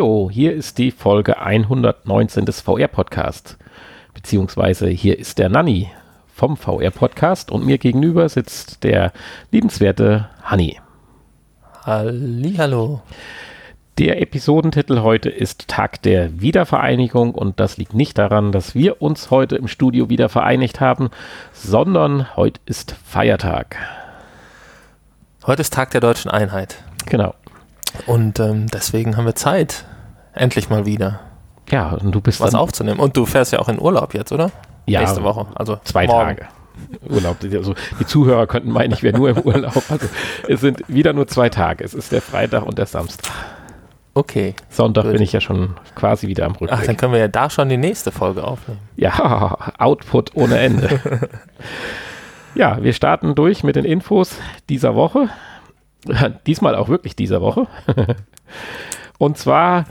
Hallo, hier ist die Folge 119 des VR-Podcasts. Beziehungsweise hier ist der Nanni vom VR-Podcast und mir gegenüber sitzt der liebenswerte Hanni. Hallo. Der Episodentitel heute ist Tag der Wiedervereinigung und das liegt nicht daran, dass wir uns heute im Studio wieder vereinigt haben, sondern heute ist Feiertag. Heute ist Tag der deutschen Einheit. Genau. Und ähm, deswegen haben wir Zeit, endlich mal wieder Ja, und du bist was aufzunehmen. Und du fährst ja auch in Urlaub jetzt, oder? Ja, Nächste Woche. Also zwei morgen. Tage. Urlaub. Also die Zuhörer könnten meinen, ich wäre nur im Urlaub. Also es sind wieder nur zwei Tage. Es ist der Freitag und der Samstag. Okay. Sonntag Gut. bin ich ja schon quasi wieder am Rückweg. Ach, dann können wir ja da schon die nächste Folge aufnehmen. Ja, Output ohne Ende. ja, wir starten durch mit den Infos dieser Woche. Diesmal auch wirklich dieser Woche. und zwar,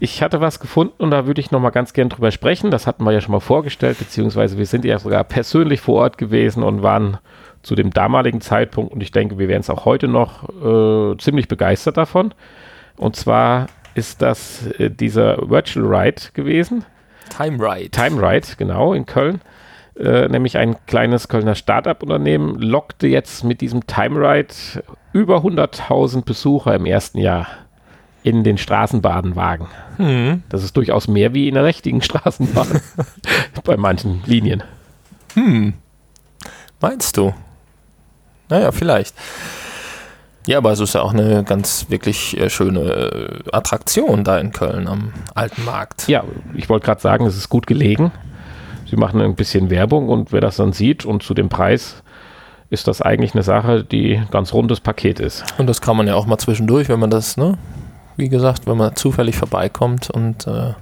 ich hatte was gefunden und da würde ich nochmal ganz gern drüber sprechen. Das hatten wir ja schon mal vorgestellt, beziehungsweise wir sind ja sogar persönlich vor Ort gewesen und waren zu dem damaligen Zeitpunkt und ich denke, wir wären es auch heute noch äh, ziemlich begeistert davon. Und zwar ist das äh, dieser Virtual Ride gewesen. Time Ride. Time Ride, genau, in Köln. Äh, nämlich ein kleines Kölner Start-up-Unternehmen lockte jetzt mit diesem Time Ride über 100.000 Besucher im ersten Jahr in den Straßenbahnwagen. Hm. Das ist durchaus mehr wie in der richtigen Straßenbahn bei manchen Linien. Hm. Meinst du? Naja, vielleicht. Ja, aber es ist ja auch eine ganz wirklich äh, schöne äh, Attraktion da in Köln am Alten Markt. Ja, ich wollte gerade sagen, es ist gut gelegen. Sie machen ein bisschen Werbung und wer das dann sieht und zu dem Preis ist das eigentlich eine Sache, die ganz rundes Paket ist. Und das kann man ja auch mal zwischendurch, wenn man das, ne, wie gesagt, wenn man zufällig vorbeikommt und äh,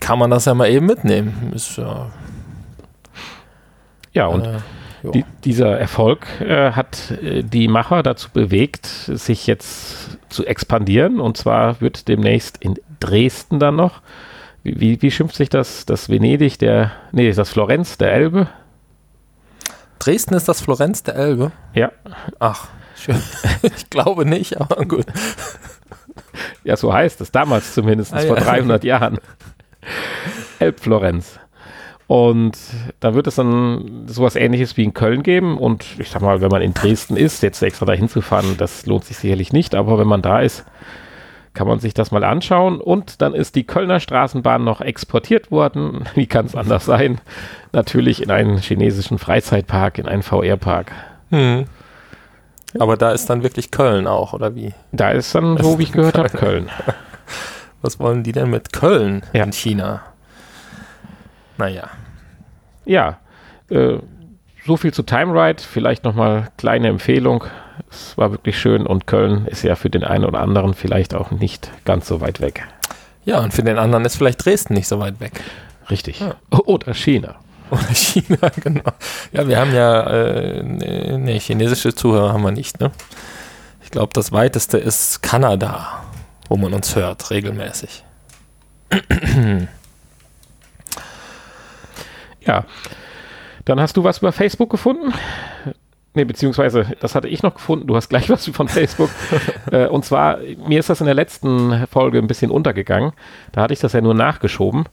kann man das ja mal eben mitnehmen. Ist ja. Ja, und äh. Die, dieser Erfolg äh, hat äh, die Macher dazu bewegt, sich jetzt zu expandieren. Und zwar wird demnächst in Dresden dann noch, wie, wie, wie schimpft sich das? Das Venedig der, nee, das Florenz der Elbe? Dresden ist das Florenz der Elbe. Ja, Ach, schön. ich glaube nicht, aber gut. ja, so heißt es, damals zumindest, Ah, vor ja. 300 Jahren. Elbflorenz. Und da wird es dann sowas ähnliches wie in Köln geben. Und ich sag mal, wenn man in Dresden ist, jetzt extra dahin zu fahren, das lohnt sich sicherlich nicht. Aber wenn man da ist, kann man sich das mal anschauen. Und dann ist die Kölner Straßenbahn noch exportiert worden. Wie kann es anders sein? Natürlich in einen chinesischen Freizeitpark, in einen VR-Park. Hm. Aber da ist dann wirklich Köln auch, oder wie? Da ist dann, so wie ich gehört habe, Köln. Was wollen die denn mit Köln Ja. in China? Naja. Ja, äh, so viel zu Time Ride. Vielleicht nochmal kleine Empfehlung. Es war wirklich schön und Köln ist ja für den einen oder anderen vielleicht auch nicht ganz so weit weg. Ja, und für den anderen ist vielleicht Dresden nicht so weit weg. Richtig. Ja. Oder China. Oder China, genau. Ja, wir haben ja, äh, nee, chinesische Zuhörer haben wir nicht, ne? Ich glaube, das weiteste ist Kanada, wo man uns hört, regelmäßig. Ja. Dann hast du was über Facebook gefunden? Nee, beziehungsweise, das hatte ich noch gefunden. Du hast gleich was von Facebook. äh, und zwar, mir ist das in der letzten Folge ein bisschen untergegangen. Da hatte ich das ja nur nachgeschoben.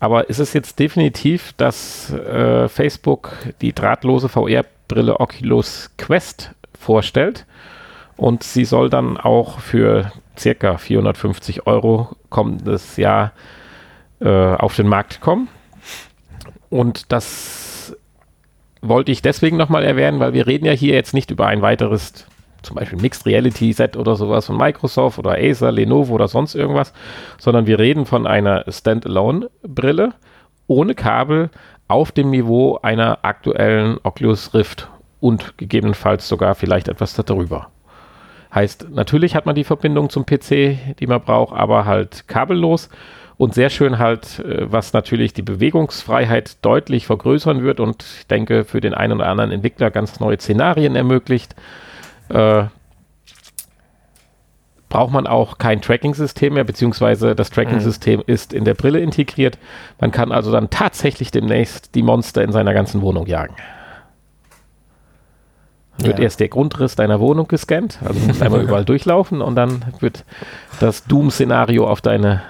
Aber ist es jetzt definitiv, dass äh, Facebook die drahtlose VR-Brille Oculus Quest vorstellt? Und sie soll dann auch für circa 450 Euro kommendes Jahr äh, auf den Markt kommen. Und das wollte ich deswegen nochmal erwähnen, weil wir reden ja hier jetzt nicht über ein weiteres, zum Beispiel Mixed Reality Set oder sowas von Microsoft oder Acer, Lenovo oder sonst irgendwas, sondern wir reden von einer Standalone-Brille ohne Kabel auf dem Niveau einer aktuellen Oculus Rift und gegebenenfalls sogar vielleicht etwas darüber. Heißt, natürlich hat man die Verbindung zum PC, die man braucht, aber halt kabellos und sehr schön halt, äh, was natürlich die Bewegungsfreiheit deutlich vergrößern wird und ich denke für den einen oder anderen Entwickler ganz neue Szenarien ermöglicht. Äh, braucht man auch kein Tracking-System mehr, beziehungsweise das Tracking-System ist in der Brille integriert. Man kann also dann tatsächlich demnächst die Monster in seiner ganzen Wohnung jagen. wird Ja. erst der Grundriss deiner Wohnung gescannt, also musst einmal überall durchlaufen und dann wird das Doom-Szenario auf deine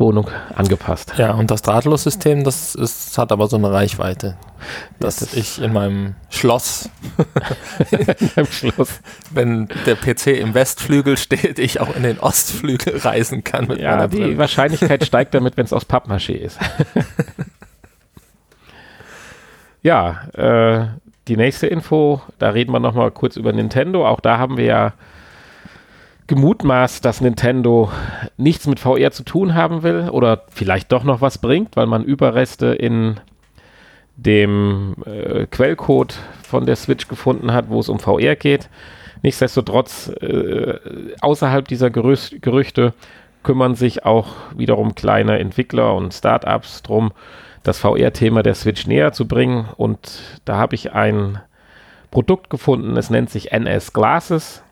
Wohnung angepasst. Ja, und das Drahtlos-System, das ist, hat aber so eine Reichweite, dass das- ich in meinem Schloss, Am Schluss. wenn der PC im Westflügel steht, ich auch in den Ostflügel reisen kann mit Ja, meiner die Brille. Wahrscheinlichkeit steigt damit, wenn es aus Pappmaché ist. ja, äh, die nächste Info, da reden wir nochmal kurz über Nintendo. Auch da haben wir ja gemutmaßt, dass Nintendo nichts mit VR zu tun haben will oder vielleicht doch noch was bringt, weil man Überreste in dem äh, Quellcode von der Switch gefunden hat, wo es um VR geht. Nichtsdestotrotz, äh, außerhalb dieser Gerüst, Gerüchte kümmern sich auch wiederum kleine Entwickler und Startups drum, das VR-Thema der Switch näher zu bringen. Und da habe ich ein Produkt gefunden, es nennt sich NS Glasses.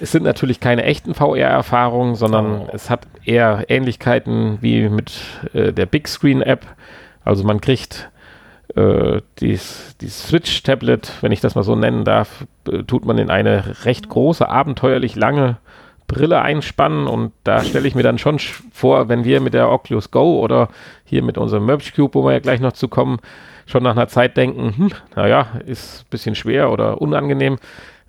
Es sind natürlich keine echten VR-Erfahrungen, sondern Oh. es hat eher Ähnlichkeiten wie mit äh, der Big Screen App. Also man kriegt äh, dies, dieses Switch-Tablet, wenn ich das mal so nennen darf, äh, tut man in eine recht große, abenteuerlich lange Brille einspannen und da stelle ich mir dann schon sch- vor, wenn wir mit der Oculus Go oder hier mit unserem Merge Cube, wo wir ja gleich noch zu kommen, schon nach einer Zeit denken, hm, naja, ist ein bisschen schwer oder unangenehm.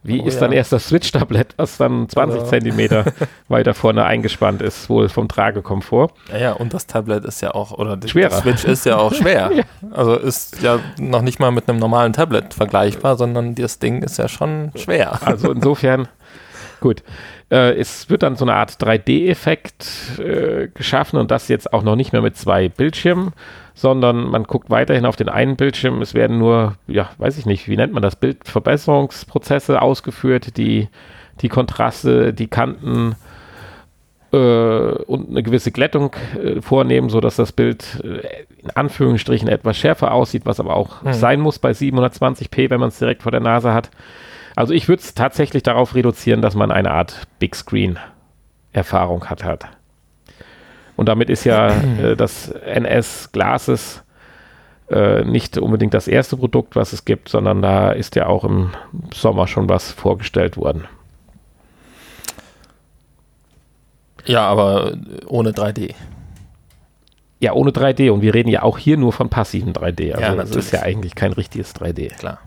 Wie Oh ist ja. dann erst das Switch-Tablett, was dann 20 Oder- Zentimeter weiter vorne eingespannt ist, wohl vom Tragekomfort? Ja, ja, und das Tablet ist ja auch, oder Schwerer. die Switch ist ja auch schwer. Also ist ja noch nicht mal mit einem normalen Tablet vergleichbar, sondern das Ding ist ja schon schwer. Also insofern, gut. Äh, es wird dann so eine Art 3D-Effekt äh, geschaffen und das jetzt auch noch nicht mehr mit zwei Bildschirmen, sondern man guckt weiterhin auf den einen Bildschirm. Es werden nur, ja, weiß ich nicht, wie nennt man das, Bildverbesserungsprozesse ausgeführt, die die Kontraste, die Kanten äh, und eine gewisse Glättung äh, vornehmen, sodass das Bild äh, in Anführungsstrichen etwas schärfer aussieht, was aber auch Mhm. sein muss bei 720p, wenn man es direkt vor der Nase hat. Also ich würde es tatsächlich darauf reduzieren, dass man eine Art Big Screen Erfahrung hat. hat. Und damit ist ja äh, das NS Glasses äh, nicht unbedingt das erste Produkt, was es gibt, sondern da ist ja auch im Sommer schon was vorgestellt worden. Ja, aber ohne 3D. Ja, ohne 3D und wir reden ja auch hier nur von passiven 3D. Also Ja, das ist ja eigentlich kein richtiges 3D. Klar.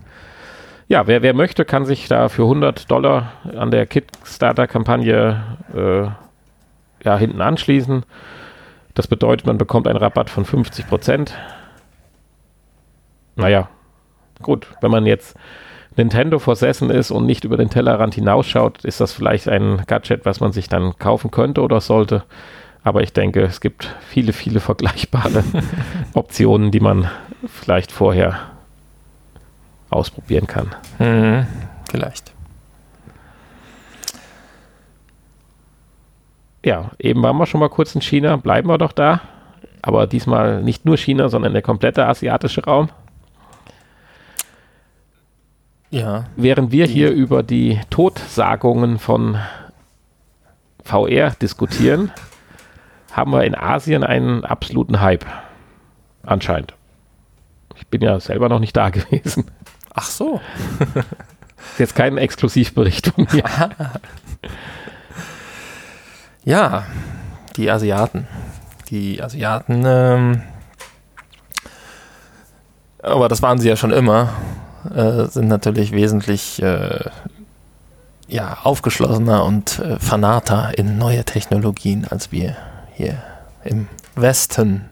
Ja, wer, wer möchte, kann sich da für 100 Dollar an der Kickstarter-Kampagne äh, ja, hinten anschließen. Das bedeutet, man bekommt einen Rabatt von 50 Prozent. Naja, gut, wenn man jetzt Nintendo versessen ist und nicht über den Tellerrand hinausschaut, ist das vielleicht ein Gadget, was man sich dann kaufen könnte oder sollte. Aber ich denke, es gibt viele, viele vergleichbare Optionen, die man vielleicht vorher ausprobieren kann. Mhm. Vielleicht. Ja, eben waren wir schon mal kurz in China, bleiben wir doch da. Aber diesmal nicht nur China, sondern der komplette asiatische Raum. Ja. Während wir hier über die Todsagungen von VR diskutieren, haben wir in Asien einen absoluten Hype. Anscheinend. Ich bin ja selber noch nicht da gewesen. Ach so. Ist jetzt kein Exklusivbericht von mir. Ja, die Asiaten. Die Asiaten, ähm, aber das waren sie ja schon immer, äh, sind natürlich wesentlich äh, ja, aufgeschlossener und äh, fanater in neue Technologien als wir hier im Westen.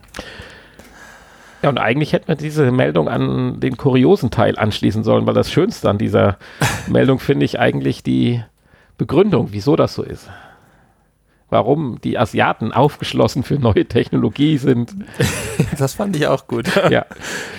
Ja, und eigentlich hätten wir diese Meldung an den kuriosen Teil anschließen sollen, weil das Schönste an dieser Meldung finde ich eigentlich die Begründung, wieso das so ist. Warum die Asiaten aufgeschlossen für neue Technologie sind. Das fand ich auch gut. Ja,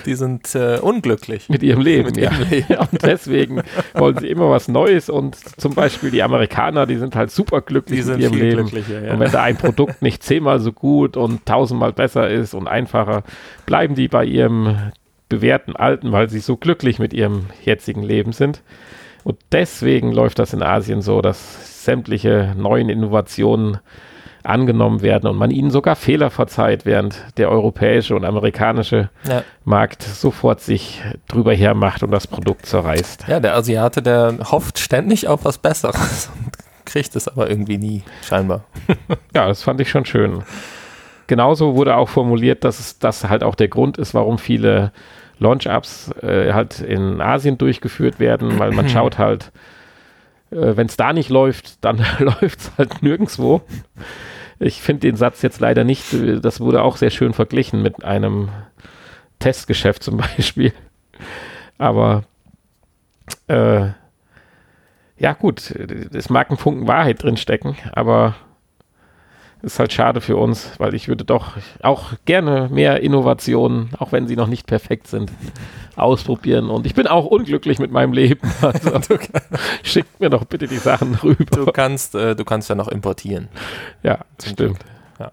Die sind äh, unglücklich. mit ihrem Leben. Mit ja. ihrem Leben. Und deswegen wollen sie immer was Neues und zum Beispiel die Amerikaner, die sind halt super glücklich Die mit sind ihrem Leben. glücklicher. Und wenn da ein Produkt nicht zehnmal so gut und tausendmal besser ist und einfacher, bleiben die bei ihrem bewährten Alten, weil sie so glücklich mit ihrem jetzigen Leben sind. Und deswegen läuft das in Asien so, dass sämtliche neuen Innovationen angenommen werden und man ihnen sogar Fehler verzeiht, während der europäische und amerikanische ja. Markt sofort sich drüber hermacht und das Produkt zerreißt. Ja, der Asiate, der hofft ständig auf was Besseres und kriegt es aber irgendwie nie, scheinbar. ja, das fand ich schon schön. Genauso wurde auch formuliert, dass das halt auch der Grund ist, warum viele Launch-Ups äh, halt in Asien durchgeführt werden, weil man schaut halt, äh, wenn es da nicht läuft, dann läuft es halt nirgendwo. Ich finde den Satz jetzt leider nicht, äh, das wurde auch sehr schön verglichen mit einem Testgeschäft zum Beispiel. Aber äh, ja gut, es mag ein Funken Wahrheit drinstecken, aber ist halt schade für uns, weil ich würde doch auch gerne mehr Innovationen, auch wenn sie noch nicht perfekt sind, ausprobieren. Und ich bin auch unglücklich mit meinem Leben. Also, schickt mir doch bitte die Sachen rüber. Du kannst, äh, du kannst ja noch importieren. Ja, stimmt. Ja.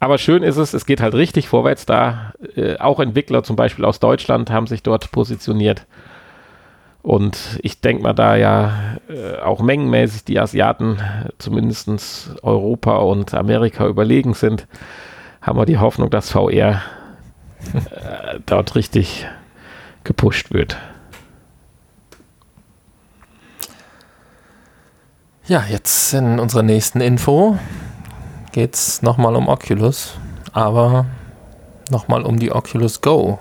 Aber schön ist es, es geht halt richtig vorwärts da. Äh, auch Entwickler zum Beispiel aus Deutschland haben sich dort positioniert. Und ich denke mal, da ja äh, auch mengenmäßig die Asiaten, zumindest Europa und Amerika überlegen sind, haben wir die Hoffnung, dass VR äh, dort richtig gepusht wird. Ja, jetzt in unserer nächsten Info geht es nochmal um Oculus, aber nochmal um die Oculus Go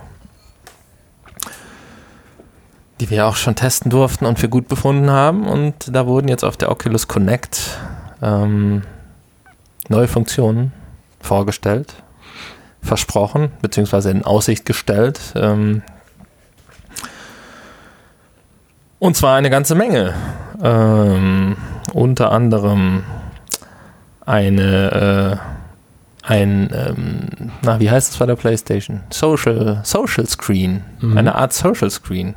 die wir auch schon testen durften und für gut befunden haben. Und da wurden jetzt auf der Oculus Connect ähm, neue Funktionen vorgestellt, versprochen, beziehungsweise in Aussicht gestellt. Ähm, und zwar eine ganze Menge. Ähm, unter anderem eine, äh, ein, ähm, na, wie heißt es bei der PlayStation? Social, Social Screen. Mhm. Eine Art Social Screen.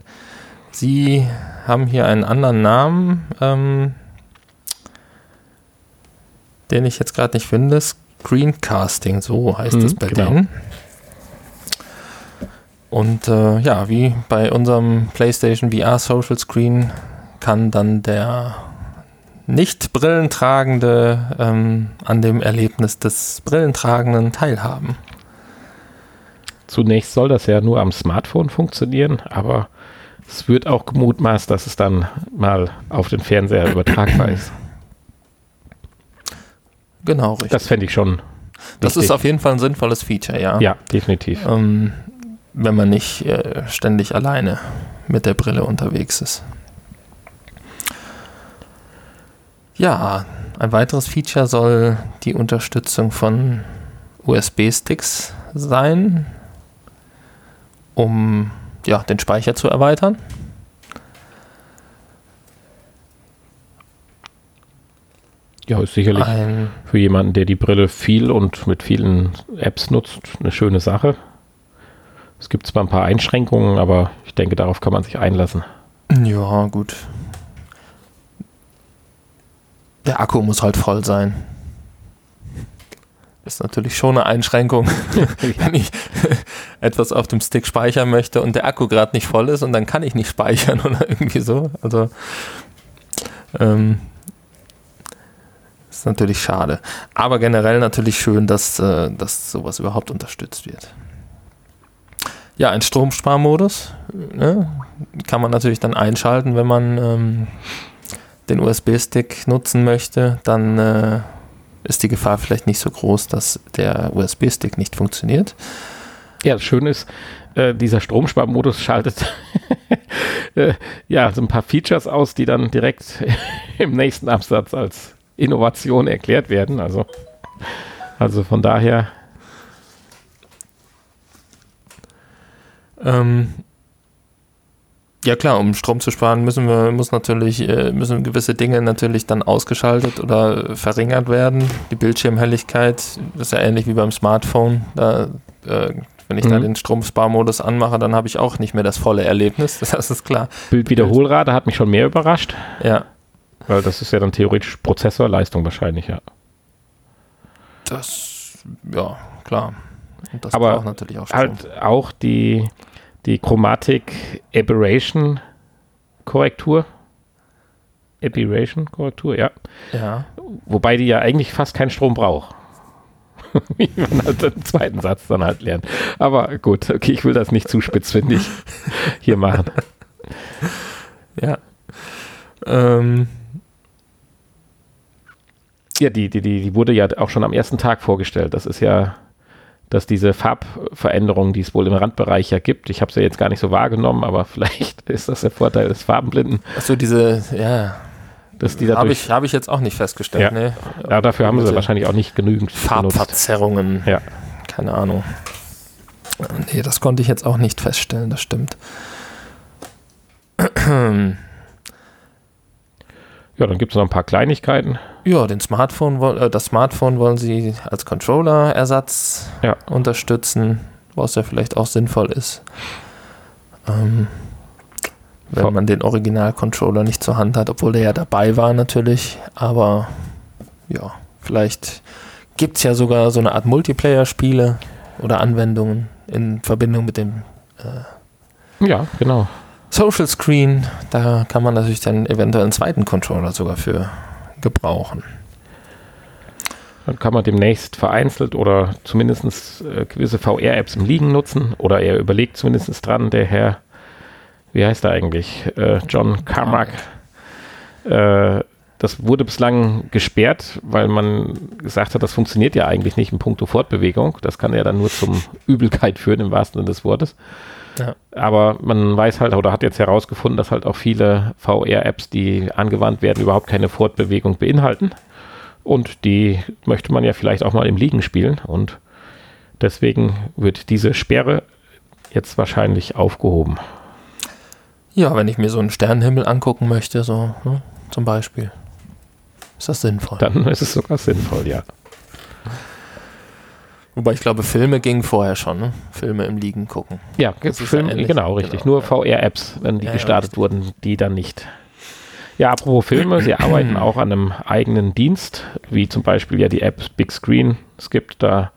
Sie haben hier einen anderen Namen, ähm, den ich jetzt gerade nicht finde. Screencasting, so heißt es mhm, bei genau. denen. Und äh, ja, wie bei unserem PlayStation VR Social Screen kann dann der nicht Brillentragende ähm, an dem Erlebnis des Brillentragenden teilhaben. Zunächst soll das ja nur am Smartphone funktionieren, aber es wird auch gemutmaßt, dass es dann mal auf den Fernseher übertragbar ist. Genau, richtig. Das fände ich schon. Das wichtig. ist auf jeden Fall ein sinnvolles Feature, ja. Ja, definitiv. Ähm, wenn man nicht äh, ständig alleine mit der Brille unterwegs ist. Ja, ein weiteres Feature soll die Unterstützung von USB-Sticks sein, um ja, den Speicher zu erweitern. Ja, ist sicherlich ein für jemanden, der die Brille viel und mit vielen Apps nutzt, eine schöne Sache. Es gibt zwar ein paar Einschränkungen, aber ich denke, darauf kann man sich einlassen. Ja, gut. Der Akku muss halt voll sein. Ist natürlich schon eine Einschränkung, wenn ich etwas auf dem Stick speichern möchte und der Akku gerade nicht voll ist und dann kann ich nicht speichern oder irgendwie so. Also ähm, ist natürlich schade. Aber generell natürlich schön, dass, äh, dass sowas überhaupt unterstützt wird. Ja, ein Stromsparmodus ne, kann man natürlich dann einschalten, wenn man ähm, den USB-Stick nutzen möchte. Dann äh, ist die Gefahr vielleicht nicht so groß, dass der USB-Stick nicht funktioniert. Ja, das Schöne ist, äh, dieser Stromsparmodus schaltet äh, ja so ein paar Features aus, die dann direkt im nächsten Absatz als Innovation erklärt werden. Also, also von daher. Ähm, ja klar, um Strom zu sparen, müssen wir, muss natürlich, äh, müssen gewisse Dinge natürlich dann ausgeschaltet oder verringert werden. Die Bildschirmhelligkeit, das ist ja ähnlich wie beim Smartphone. Da, äh, wenn ich mhm. da den Stromsparmodus anmache, dann habe ich auch nicht mehr das volle Erlebnis, das ist klar. Bildwiederholrate hat mich schon mehr überrascht. Ja. Weil das ist ja dann theoretisch Prozessorleistung wahrscheinlich, ja. Das, ja, klar. Und das Aber natürlich auch Strom. halt auch die die Chromatic Aberration Korrektur. Aberration-Korrektur, ja. Ja. Wobei die ja eigentlich fast keinen Strom braucht. Wie man halt im zweiten Satz dann halt lernt. Aber gut, okay, ich will das nicht zu spitzfindig hier machen. Ja. Ähm, Ja, die, die, die, die wurde ja auch schon am ersten Tag vorgestellt. Das ist ja, dass diese Farbveränderungen, die es wohl im Randbereich ja gibt, ich habe sie ja jetzt gar nicht so wahrgenommen, aber vielleicht ist das der Vorteil des Farbenblinden, achso, diese, ja, dass die habe ich, hab ich jetzt auch nicht festgestellt. Ja. Nee. ja, dafür haben sie wahrscheinlich auch nicht genügend benutzt. Farbverzerrungen. Ja. Keine Ahnung. Nee, das konnte ich jetzt auch nicht feststellen, das stimmt. Ja, dann gibt es noch ein paar Kleinigkeiten. Ja, den Smartphone, äh, das Smartphone wollen sie als Controller-Ersatz Ja. unterstützen, was ja vielleicht auch sinnvoll ist. Ähm, wenn man den Original-Controller nicht zur Hand hat, obwohl der ja dabei war natürlich. Aber ja, vielleicht gibt es ja sogar so eine Art Multiplayer-Spiele oder Anwendungen in Verbindung mit dem Ja, genau. Social Screen. Da kann man natürlich dann eventuell einen zweiten Controller sogar für gebrauchen. Dann kann man demnächst vereinzelt oder zumindest äh, gewisse VR-Apps im Liegen nutzen. Oder er überlegt zumindest dran, der Herr, wie heißt er eigentlich? Äh, John Carmack. Äh, das wurde bislang gesperrt, weil man gesagt hat, das funktioniert ja eigentlich nicht in puncto Fortbewegung. Das kann ja dann nur zum Übelkeit führen, im wahrsten Sinne des Wortes. Ja. Aber man weiß halt oder hat jetzt herausgefunden, dass halt auch viele VR-Apps, die angewandt werden, überhaupt keine Fortbewegung beinhalten. Und die möchte man ja vielleicht auch mal im Liegen spielen. Und deswegen wird diese Sperre jetzt wahrscheinlich aufgehoben. Ja, wenn ich mir so einen Sternenhimmel angucken möchte, so ne, zum Beispiel, ist das sinnvoll. Dann ist es sogar sinnvoll, ja. Wobei ich glaube, Filme gingen vorher schon, ne? Filme im Liegen gucken. Ja, Das ist Film, ja genau, richtig. Genau, Nur ja. VR-Apps, wenn die Ja, gestartet wurden, die dann nicht. Ja, apropos Filme, sie arbeiten auch an einem eigenen Dienst, wie zum Beispiel ja die App Big Screen es gibt. Da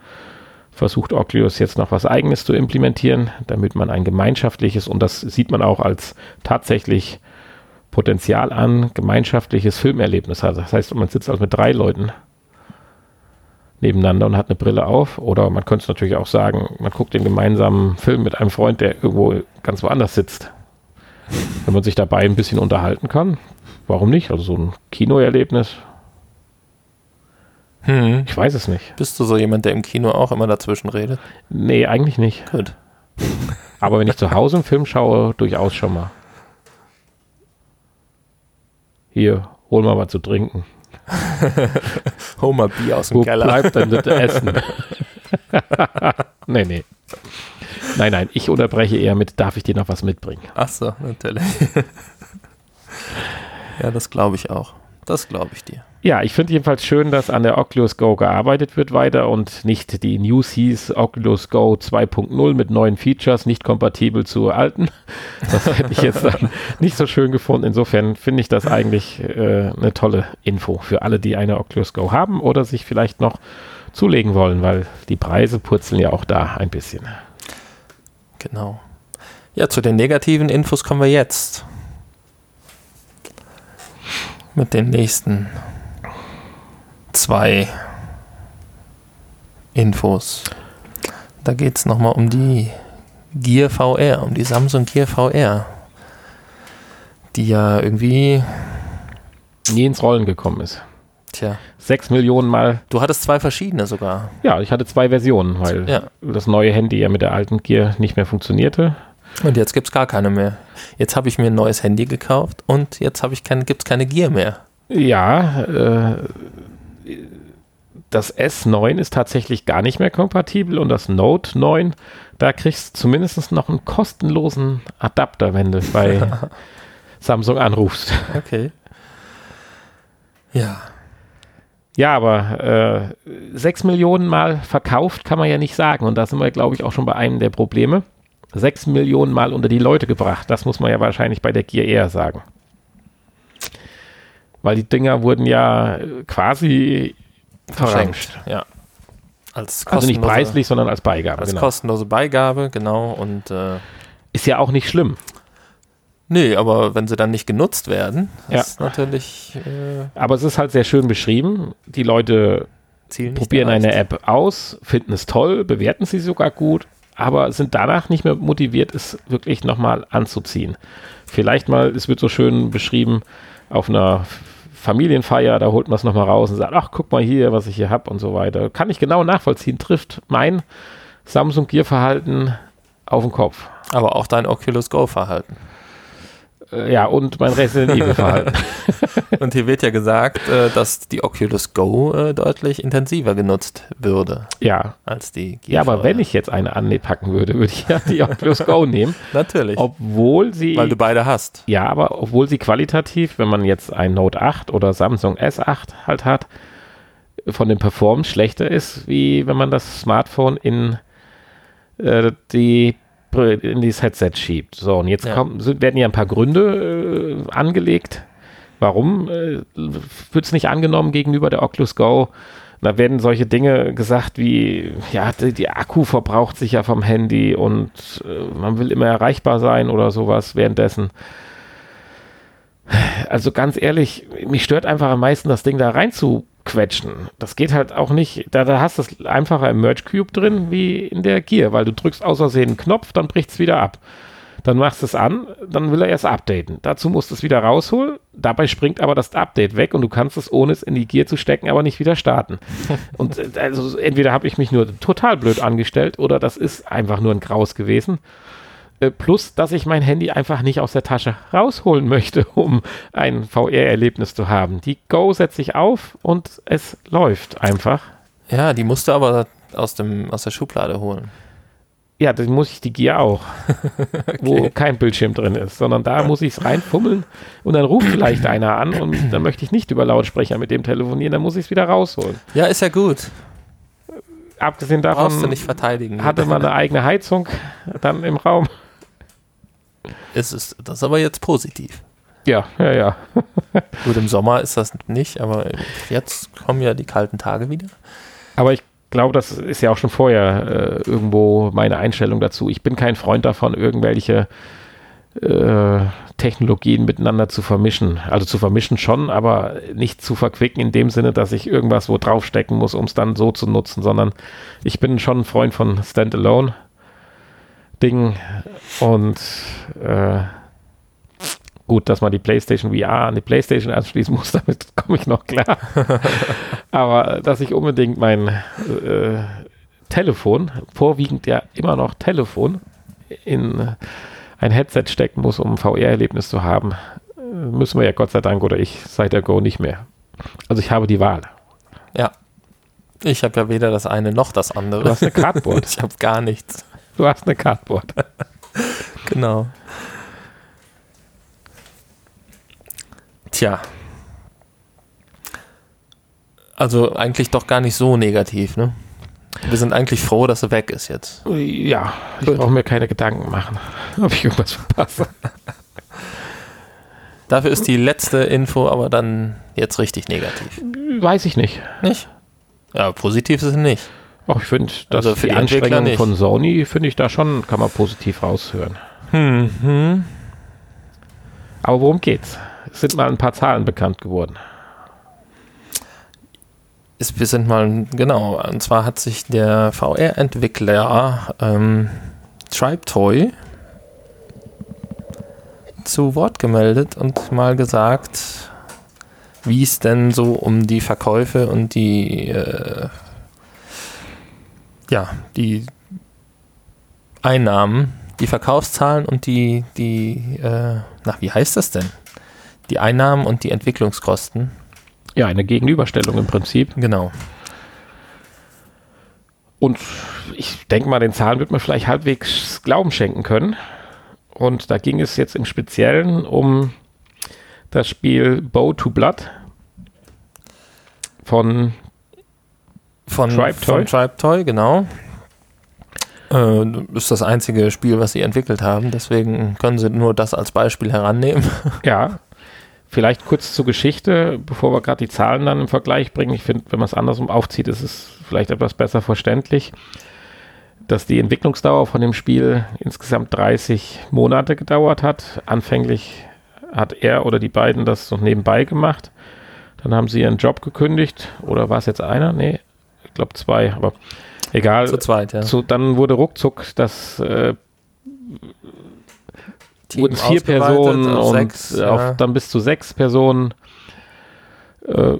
versucht Oculus jetzt noch was Eigenes zu implementieren, damit man ein gemeinschaftliches, und das sieht man auch als tatsächlich Potenzial an, gemeinschaftliches Filmerlebnis hat. Das heißt, man sitzt also mit drei Leuten nebeneinander und hat eine Brille auf. Oder man könnte es natürlich auch sagen, man guckt den gemeinsamen Film mit einem Freund, der irgendwo ganz woanders sitzt. Wenn man sich dabei ein bisschen unterhalten kann, warum nicht? Also so ein Kinoerlebnis, Hm. ich weiß es nicht. Bist du so jemand, der im Kino auch immer dazwischen redet? Nee, eigentlich nicht. Gut. Aber wenn ich zu Hause einen Film schaue, durchaus schon mal. Hier, hol mal was zu trinken. Hol mal Bier aus dem Wo Keller. bleibt denn das Essen? nee, nee. Nein, nein, ich unterbreche eher mit, darf ich dir noch was mitbringen? Ach so, natürlich. ja, das glaube ich auch. Das glaube ich dir. Ja, ich finde jedenfalls schön, dass an der Oculus Go gearbeitet wird weiter und nicht die News hieß Oculus Go 2.0 mit neuen Features, nicht kompatibel zu alten. Das hätte ich jetzt dann nicht so schön gefunden. Insofern finde ich das eigentlich äh, eine tolle Info für alle, die eine Oculus Go haben oder sich vielleicht noch zulegen wollen, weil die Preise purzeln ja auch da ein bisschen. Genau. Ja, zu den negativen Infos kommen wir jetzt. Mit den nächsten zwei Infos. Da geht es nochmal um die Gear VR, um die Samsung Gear VR. Die ja irgendwie, Nie ins Rollen gekommen ist. tja, Sechs Millionen Mal, du hattest zwei verschiedene sogar. ja, ich hatte zwei Versionen, weil Ja. das neue Handy ja mit der alten Gear nicht mehr funktionierte. Und jetzt gibt es gar keine mehr. Jetzt habe ich mir ein neues Handy gekauft und jetzt habe ich keine, gibt es keine Gear mehr. Ja, äh, das S9 ist tatsächlich gar nicht mehr kompatibel und das Note 9, da kriegst du zumindest noch einen kostenlosen Adapter, wenn du bei Samsung anrufst. Okay. Ja. Ja, aber äh, 6 Millionen Mal verkauft kann man ja nicht sagen und da sind wir, glaube ich, auch schon bei einem der Probleme. 6 Millionen Mal unter die Leute gebracht, das muss man ja wahrscheinlich bei der Gear eher sagen. Weil die Dinger wurden ja äh, quasi verramscht. Ja. Als Also nicht preislich, sondern als Beigabe. Als Genau. kostenlose Beigabe, genau. Und äh, Ist ja auch nicht schlimm. Nee, aber wenn sie dann nicht genutzt werden, Ja. ist natürlich äh, Aber es ist halt sehr schön beschrieben. Die Leute probieren eine. App aus, finden es toll, bewerten sie sogar gut, aber sind danach nicht mehr motiviert, es wirklich nochmal anzuziehen. Vielleicht mal, es wird so schön beschrieben, auf einer Familienfeier, da holt man es nochmal raus und sagt, ach, guck mal hier, was ich hier habe und so weiter. Kann ich genau nachvollziehen, trifft mein Samsung Gear Verhalten auf den Kopf. Aber auch dein Oculus Go Verhalten. Äh, ja, und mein Resident Evil Verhalten. Und hier wird ja gesagt, äh, dass die Oculus Go äh, deutlich intensiver genutzt würde ja. als die Ja, aber wenn ich jetzt eine anpacken würde, würde ich ja die Oculus Go nehmen, Natürlich, obwohl sie weil du beide hast. Ja, aber obwohl sie qualitativ, wenn man jetzt ein Note 8 oder Samsung S8 halt hat, von den Performance schlechter ist, wie wenn man das Smartphone in äh, die in dieses Headset schiebt. So, und jetzt Ja. kommen, werden ja ein paar Gründe äh, angelegt. Warum äh, wird es nicht angenommen gegenüber der Oculus Go? Da werden solche Dinge gesagt wie, ja, die, die Akku verbraucht sich ja vom Handy und äh, man will immer erreichbar sein oder sowas währenddessen. Also ganz ehrlich, mich stört einfach am meisten, das Ding da rein zu quetschen. Das geht halt auch nicht, da, da hast du es einfacher im Merge Cube drin wie in der Gear, weil du drückst aus Versehen einen Knopf, dann bricht es wieder ab. Dann machst du es an, dann will er erst updaten. Dazu musst du es wieder rausholen. Dabei springt aber das Update weg und du kannst es, ohne es in die Gear zu stecken, aber nicht wieder starten. und äh, also entweder habe ich mich nur total blöd angestellt oder das ist einfach nur ein Graus gewesen. Äh, Plus, dass ich mein Handy einfach nicht aus der Tasche rausholen möchte, um ein VR-Erlebnis zu haben. Die Go setze ich auf und es läuft einfach. Ja, die musst du aber aus, dem, aus der Schublade holen. Ja, dann muss ich die Gear auch, wo kein Bildschirm drin ist, sondern da muss ich es reinfummeln und dann ruft vielleicht einer an und dann möchte ich nicht über Lautsprecher mit dem telefonieren, dann muss ich es wieder rausholen. Ja, ist ja gut. Abgesehen davon nicht verteidigen. hatte man eine eigene Heizung dann im Raum. Es ist, das ist aber jetzt positiv. Ja, ja, ja. Gut, im Sommer ist das nicht, aber jetzt kommen ja die kalten Tage wieder. Aber ich glaube, das ist ja auch schon vorher äh, irgendwo meine Einstellung dazu. Ich bin kein Freund davon, irgendwelche äh, Technologien miteinander zu vermischen. Also zu vermischen schon, aber nicht zu verquicken in dem Sinne, dass ich irgendwas wo draufstecken muss, um es dann so zu nutzen, sondern ich bin schon ein Freund von Standalone. Dingen und äh, gut, dass man die PlayStation VR an die PlayStation anschließen muss, damit komme ich noch klar. Aber äh, dass ich unbedingt mein äh, Telefon, vorwiegend ja immer noch Telefon, in ein Headset stecken muss, um ein VR-Erlebnis zu haben, äh, müssen wir ja Gott sei Dank oder ich seit der Go nicht mehr. Also ich habe die Wahl. Ja. Ich habe ja weder das eine noch das andere. Du hast eine Cardboard. ich habe gar nichts. Du hast eine Cardboard. Genau. Tja. Also eigentlich doch gar nicht so negativ, ne? Wir sind eigentlich froh, dass er weg ist jetzt. Ja, ich brauche mir keine Gedanken machen, ob ich irgendwas verpasse. Dafür ist die letzte Info aber dann jetzt richtig negativ. Weiß ich nicht. Nicht? Ja, positiv ist es nicht. Auch ich finde, Also für die, die Anstrengungen von Sony, finde ich da schon, kann man positiv raushören. Hm, Aber worum geht's? Es sind mal ein paar Zahlen bekannt geworden. Ist, wir sind mal, genau, und zwar hat sich der VR-Entwickler ähm, TribeToy zu Wort gemeldet und mal gesagt, wie es denn so um die Verkäufe und die, äh, ja, die Einnahmen, die Verkaufszahlen und die, die, äh, na, wie heißt das denn? Die Einnahmen und die Entwicklungskosten. Ja, eine Gegenüberstellung im Prinzip. Genau. Und ich denke mal, den Zahlen wird man vielleicht halbwegs Glauben schenken können. Und da ging es jetzt im Speziellen um das Spiel Bow to Blood von Von Tribe Toy? Von Tribe Toy, genau. Äh, ist das einzige Spiel, was sie entwickelt haben. Deswegen können sie nur das als Beispiel herannehmen. Ja, vielleicht kurz zur Geschichte, bevor wir gerade die Zahlen dann im Vergleich bringen. Ich finde, wenn man es andersrum aufzieht, ist es vielleicht etwas besser verständlich. dass die Entwicklungsdauer von dem Spiel insgesamt 30 Monate gedauert hat. Anfänglich hat er oder die beiden das so nebenbei gemacht. Dann haben sie ihren Job gekündigt. Oder war es jetzt einer? Nee, glaube zwei, aber egal. Zu zweit, ja. Zu, dann wurde ruckzuck das äh, Team wurden vier Personen auf und sechs, auf ja. dann bis zu sechs Personen. Äh,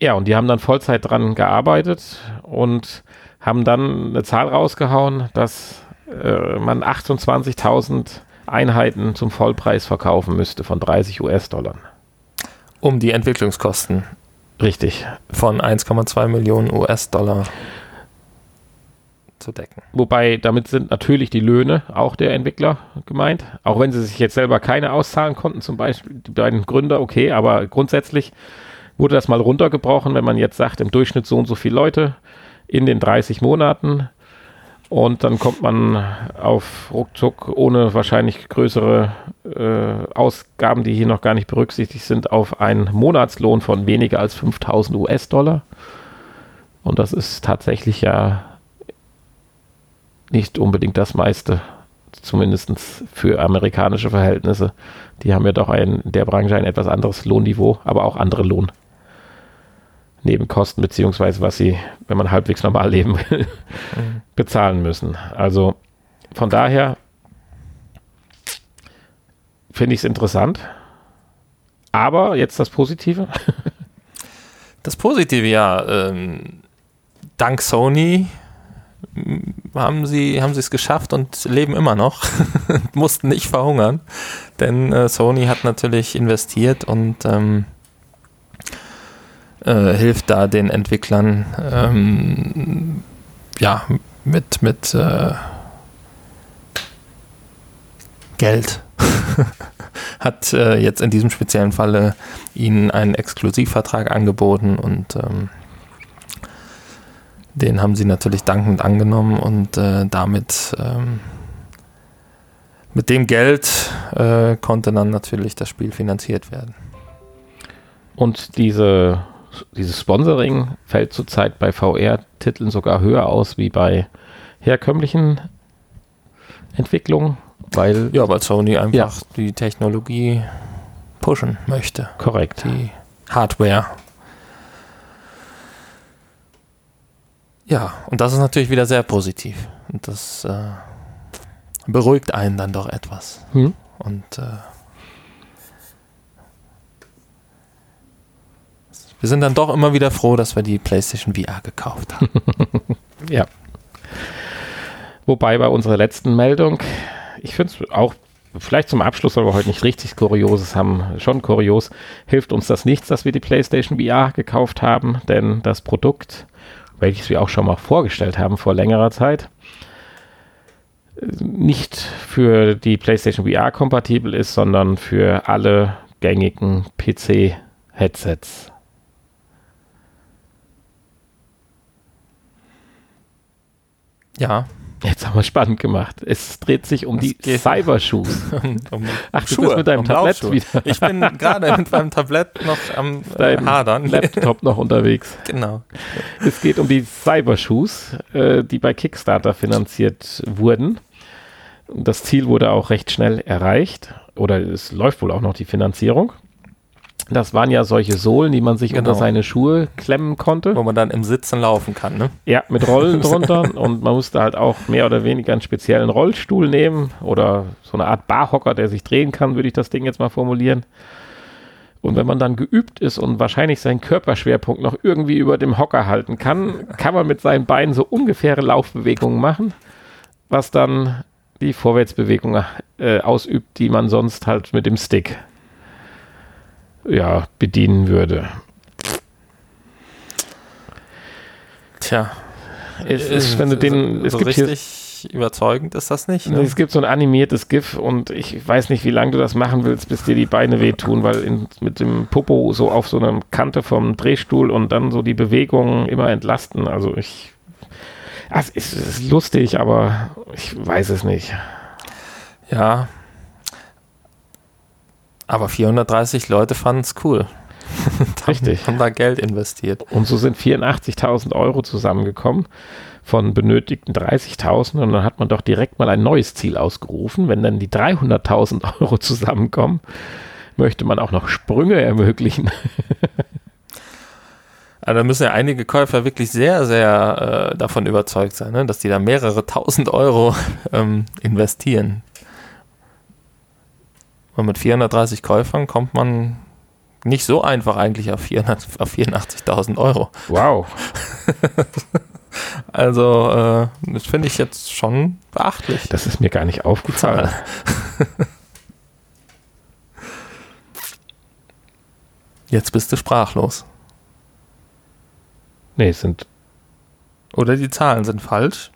ja, und die haben dann Vollzeit dran gearbeitet und haben dann eine Zahl rausgehauen, dass äh, man 28.000 Einheiten zum Vollpreis verkaufen müsste von 30 US-Dollar. um die Entwicklungskosten Richtig. von 1,2 Millionen US-Dollar zu decken. Wobei damit sind natürlich die Löhne auch der Entwickler gemeint. Auch wenn sie sich jetzt selber keine auszahlen konnten, zum Beispiel die beiden Gründer, okay, aber grundsätzlich wurde das mal runtergebrochen, wenn man jetzt sagt, im Durchschnitt so und so viele Leute in den 30 Monaten und dann kommt man auf ruckzuck ohne wahrscheinlich größere äh, Ausgaben, die hier noch gar nicht berücksichtigt sind, auf einen Monatslohn von weniger als 5000 US-Dollar. Und das ist tatsächlich ja nicht unbedingt das meiste, zumindest für amerikanische Verhältnisse. Die haben ja doch in der Branche ein etwas anderes Lohnniveau, aber auch andere Lohnnebenkosten, beziehungsweise was sie, wenn man halbwegs normal leben will, bezahlen müssen. Also von daher finde ich es interessant. Aber jetzt das Positive. Das Positive, ja, ähm, dank Sony haben sie haben es geschafft und leben immer noch, mussten nicht verhungern, denn äh, Sony hat natürlich investiert und ähm, äh, hilft da den Entwicklern ähm, ja mit mit äh, Geld hat äh, jetzt in diesem speziellen Falle ihnen einen Exklusivvertrag angeboten und ähm, den haben sie natürlich dankend angenommen und äh, damit ähm, mit dem Geld äh, konnte dann natürlich das Spiel finanziert werden. Und diese, dieses Sponsoring fällt zurzeit bei VR-Titeln sogar höher aus wie bei herkömmlichen Entwicklungen, weil Ja, weil Sony einfach Ja. die Technologie pushen möchte, korrekt. die Hardware. Ja, und das ist natürlich wieder sehr positiv. Und das äh, beruhigt einen dann doch etwas. Hm? Und äh, wir sind dann doch immer wieder froh, dass wir die PlayStation VR gekauft haben. Ja. Wobei bei unserer letzten Meldung, ich finde es auch, vielleicht zum Abschluss, weil wir heute nicht richtig Kurioses haben, schon kurios, hilft uns das nichts, dass wir die PlayStation VR gekauft haben, denn das Produkt, welches wir auch schon mal vorgestellt haben vor längerer Zeit, nicht für die PlayStation VR kompatibel ist, sondern für alle gängigen PC-Headsets. Ja, Jetzt haben wir spannend gemacht. Es dreht sich um die geht- Cybershoes. um Ach, du bist mit deinem um Tablett wieder. Ich bin gerade mit meinem Tablett noch am äh, Hadern. Laptop noch unterwegs. Genau. Es geht um die Cybershoes, äh, die bei Kickstarter finanziert wurden. Das Ziel wurde auch recht schnell erreicht. Oder es läuft wohl auch noch die Finanzierung. Das waren ja solche Sohlen, die man sich unter Genau. seine Schuhe klemmen konnte. Wo man dann im Sitzen laufen kann, ne? Ja, mit Rollen drunter und man musste halt auch mehr oder weniger einen speziellen Rollstuhl nehmen oder so eine Art Barhocker, der sich drehen kann, würde ich das Ding jetzt mal formulieren. Und wenn man dann geübt ist und wahrscheinlich seinen Körperschwerpunkt noch irgendwie über dem Hocker halten kann, kann man mit seinen Beinen so ungefähre Laufbewegungen machen, was dann die Vorwärtsbewegung äh, ausübt, die man sonst halt mit dem Stick ja, bedienen würde. Tja. Es ist, wenn du den, es so gibt hier richtig überzeugend ist das nicht. Ne? Es gibt so ein animiertes GIF und ich weiß nicht, wie lange du das machen willst, bis dir die Beine wehtun, weil in, mit dem Popo so auf so einer Kante vom Drehstuhl und dann so die Bewegungen immer entlasten. Also ich. Es ist, es ist lustig, aber ich weiß es nicht. Ja. Aber 430 Leute fanden es cool. Richtig. Haben da Geld investiert. Und so sind 84.000 Euro zusammengekommen, von benötigten 30.000 und dann hat man doch direkt mal ein neues Ziel ausgerufen. Wenn dann die 300.000 Euro zusammenkommen, möchte man auch noch Sprünge ermöglichen. Also da müssen ja einige Käufer wirklich sehr, sehr äh, davon überzeugt sein, ne? dass die da mehrere tausend Euro ähm, investieren. Und mit 430 Käufern kommt man nicht so einfach eigentlich auf, auf 84.000 Euro. Wow. also, äh, das finde ich jetzt schon beachtlich. Das ist mir gar nicht aufgefallen. Jetzt bist du sprachlos. Nee, es sind. Oder die Zahlen sind falsch.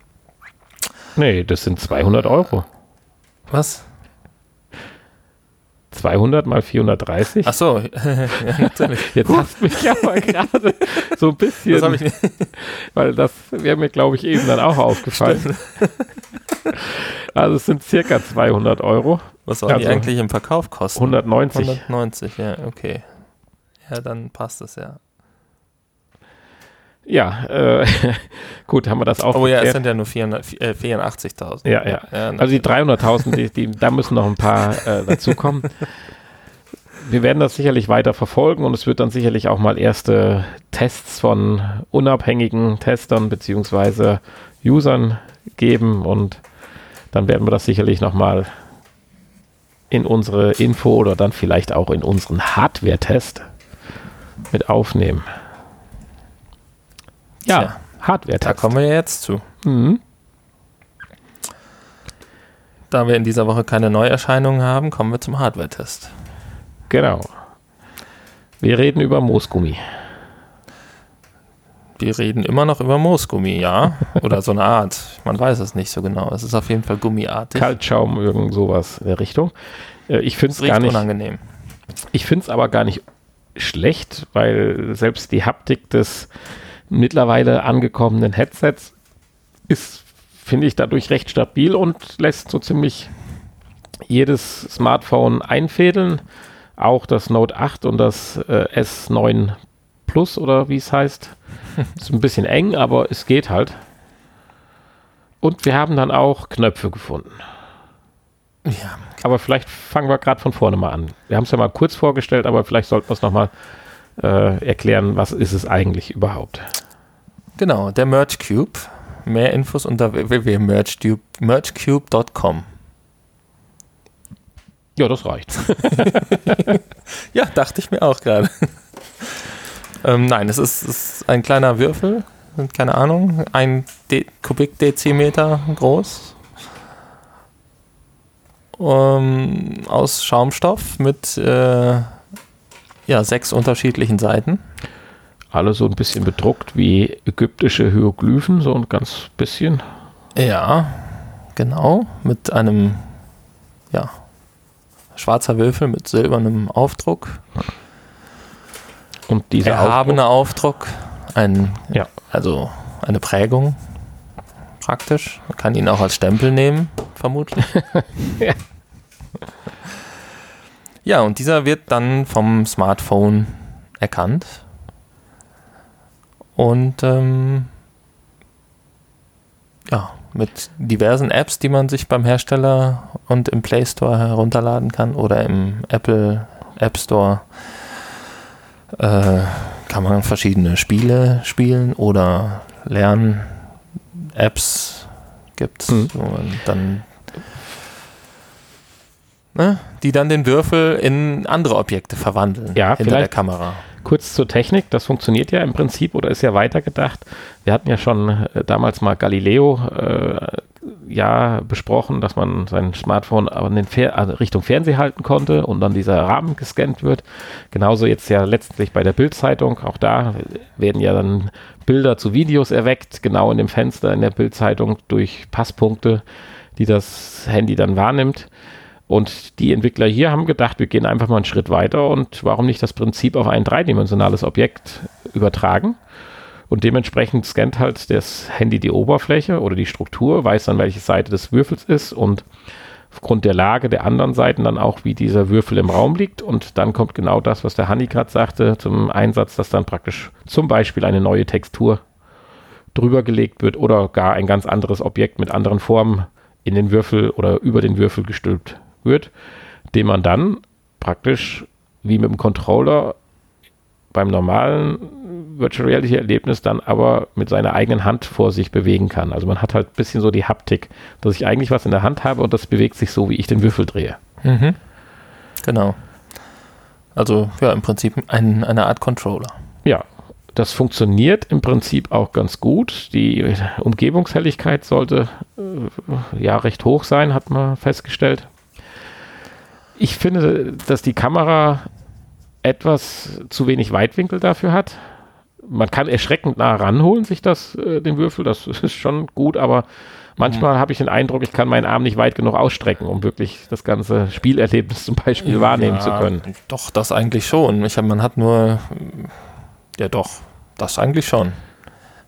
Nee, das sind 200 Euro. Was? 200 mal 430. Ach so. Jetzt hast du mich ja mal gerade so ein bisschen, das ich weil das wäre mir, glaube ich, eben dann auch aufgefallen. also es sind circa 200 Euro. Was sollen also die eigentlich im Verkauf kosten? 190. 190, ja, okay. Ja, dann passt es ja. Ja, äh, gut, haben wir das auch. Oh ja, es sind ja nur 84.000. Äh, ja, ja, ja. Also die 300.000, die, die, da müssen noch ein paar äh, dazukommen. Wir werden das sicherlich weiter verfolgen und es wird dann sicherlich auch mal erste Tests von unabhängigen Testern beziehungsweise Usern geben und dann werden wir das sicherlich nochmal in unsere Info oder dann vielleicht auch in unseren Hardware-Test mit aufnehmen. Ja, Hardware. Da kommen wir jetzt zu. Mhm. Da wir in dieser Woche keine Neuerscheinungen haben, kommen wir zum Hardware-Test. Genau. Wir reden über Moosgummi. Wir reden immer noch über Moosgummi, ja. Oder so eine Art. Man weiß es nicht so genau. Es ist auf jeden Fall gummiartig. Kaltschaum, irgend sowas in der Richtung. Äh, ich finde es gar nicht. unangenehm. Ich finde es aber gar nicht schlecht, weil selbst die Haptik des mittlerweile angekommenen Headsets ist, finde ich, dadurch recht stabil und lässt so ziemlich jedes Smartphone einfädeln. Auch das Note 8 und das äh, S9 Plus oder wie es heißt. Ist ein bisschen eng, aber es geht halt. Und wir haben dann auch Knöpfe gefunden. Ja. Aber vielleicht fangen wir gerade von vorne mal an. Wir haben es ja mal kurz vorgestellt, aber vielleicht sollten wir es nochmal äh, erklären, was ist es eigentlich überhaupt. Genau, der Merge Cube. Mehr Infos unter www.mergecube.com. Ja, das reicht. ja, dachte ich mir auch gerade. ähm, nein, es ist, ist, ein kleiner Würfel, keine Ahnung, ein De Kubikdezimeter groß. Um, aus Schaumstoff mit äh, ja, sechs unterschiedlichen Seiten. Alle so ein bisschen bedruckt wie ägyptische Hieroglyphen, so ein ganz bisschen. Ja, genau. Mit einem, ja, schwarzer Würfel mit silbernem Aufdruck. Und dieser erhabener Aufdruck, ein, ja. also eine Prägung praktisch. Man kann ihn auch als Stempel nehmen, vermutlich. ja. Ja, und dieser wird dann vom Smartphone erkannt. Und ähm, ja, mit diversen Apps, die man sich beim Hersteller und im Play Store herunterladen kann oder im Apple App Store äh, kann man verschiedene Spiele spielen oder lernen. Apps gibt es. Mhm. Und dann ne, die dann den Würfel in andere Objekte verwandeln ja, hinter der Kamera. Kurz zur Technik, das funktioniert ja im Prinzip oder ist ja weitergedacht. Wir hatten ja schon äh, damals mal Galileo äh, ja besprochen, dass man sein Smartphone den Fer also Richtung Fernseher halten konnte und dann dieser Rahmen gescannt wird. Genauso jetzt ja letztlich bei der Bildzeitung. Auch da werden ja dann Bilder zu Videos erweckt, genau in dem Fenster in der Bildzeitung durch Passpunkte, die das Handy dann wahrnimmt. Und die Entwickler hier haben gedacht, wir gehen einfach mal einen Schritt weiter und warum nicht das Prinzip auf ein dreidimensionales Objekt übertragen? Und dementsprechend scannt halt das Handy die Oberfläche oder die Struktur, weiß dann, welche Seite des Würfels ist und aufgrund der Lage der anderen Seiten dann auch, wie dieser Würfel im Raum liegt. Und dann kommt genau das, was der Hanni gerade sagte, zum Einsatz, dass dann praktisch zum Beispiel eine neue Textur drüber gelegt wird oder gar ein ganz anderes Objekt mit anderen Formen in den Würfel oder über den Würfel gestülpt wird, den man dann praktisch wie mit dem Controller beim normalen Virtual Reality Erlebnis dann aber mit seiner eigenen Hand vor sich bewegen kann. Also man hat halt ein bisschen so die Haptik, dass ich eigentlich was in der Hand habe und das bewegt sich so, wie ich den Würfel drehe. Mhm. Genau. Also ja, im Prinzip ein, eine Art Controller. Ja, das funktioniert im Prinzip auch ganz gut. Die Umgebungshelligkeit sollte äh, ja recht hoch sein, hat man festgestellt. Ich finde, dass die Kamera etwas zu wenig Weitwinkel dafür hat. Man kann erschreckend nah ranholen, sich das, äh, den Würfel, das ist schon gut, aber manchmal mhm. habe ich den Eindruck, ich kann meinen Arm nicht weit genug ausstrecken, um wirklich das ganze Spielerlebnis zum Beispiel ja, wahrnehmen zu können. Doch, das eigentlich schon. Ich hab, man hat nur, ja doch, das eigentlich schon.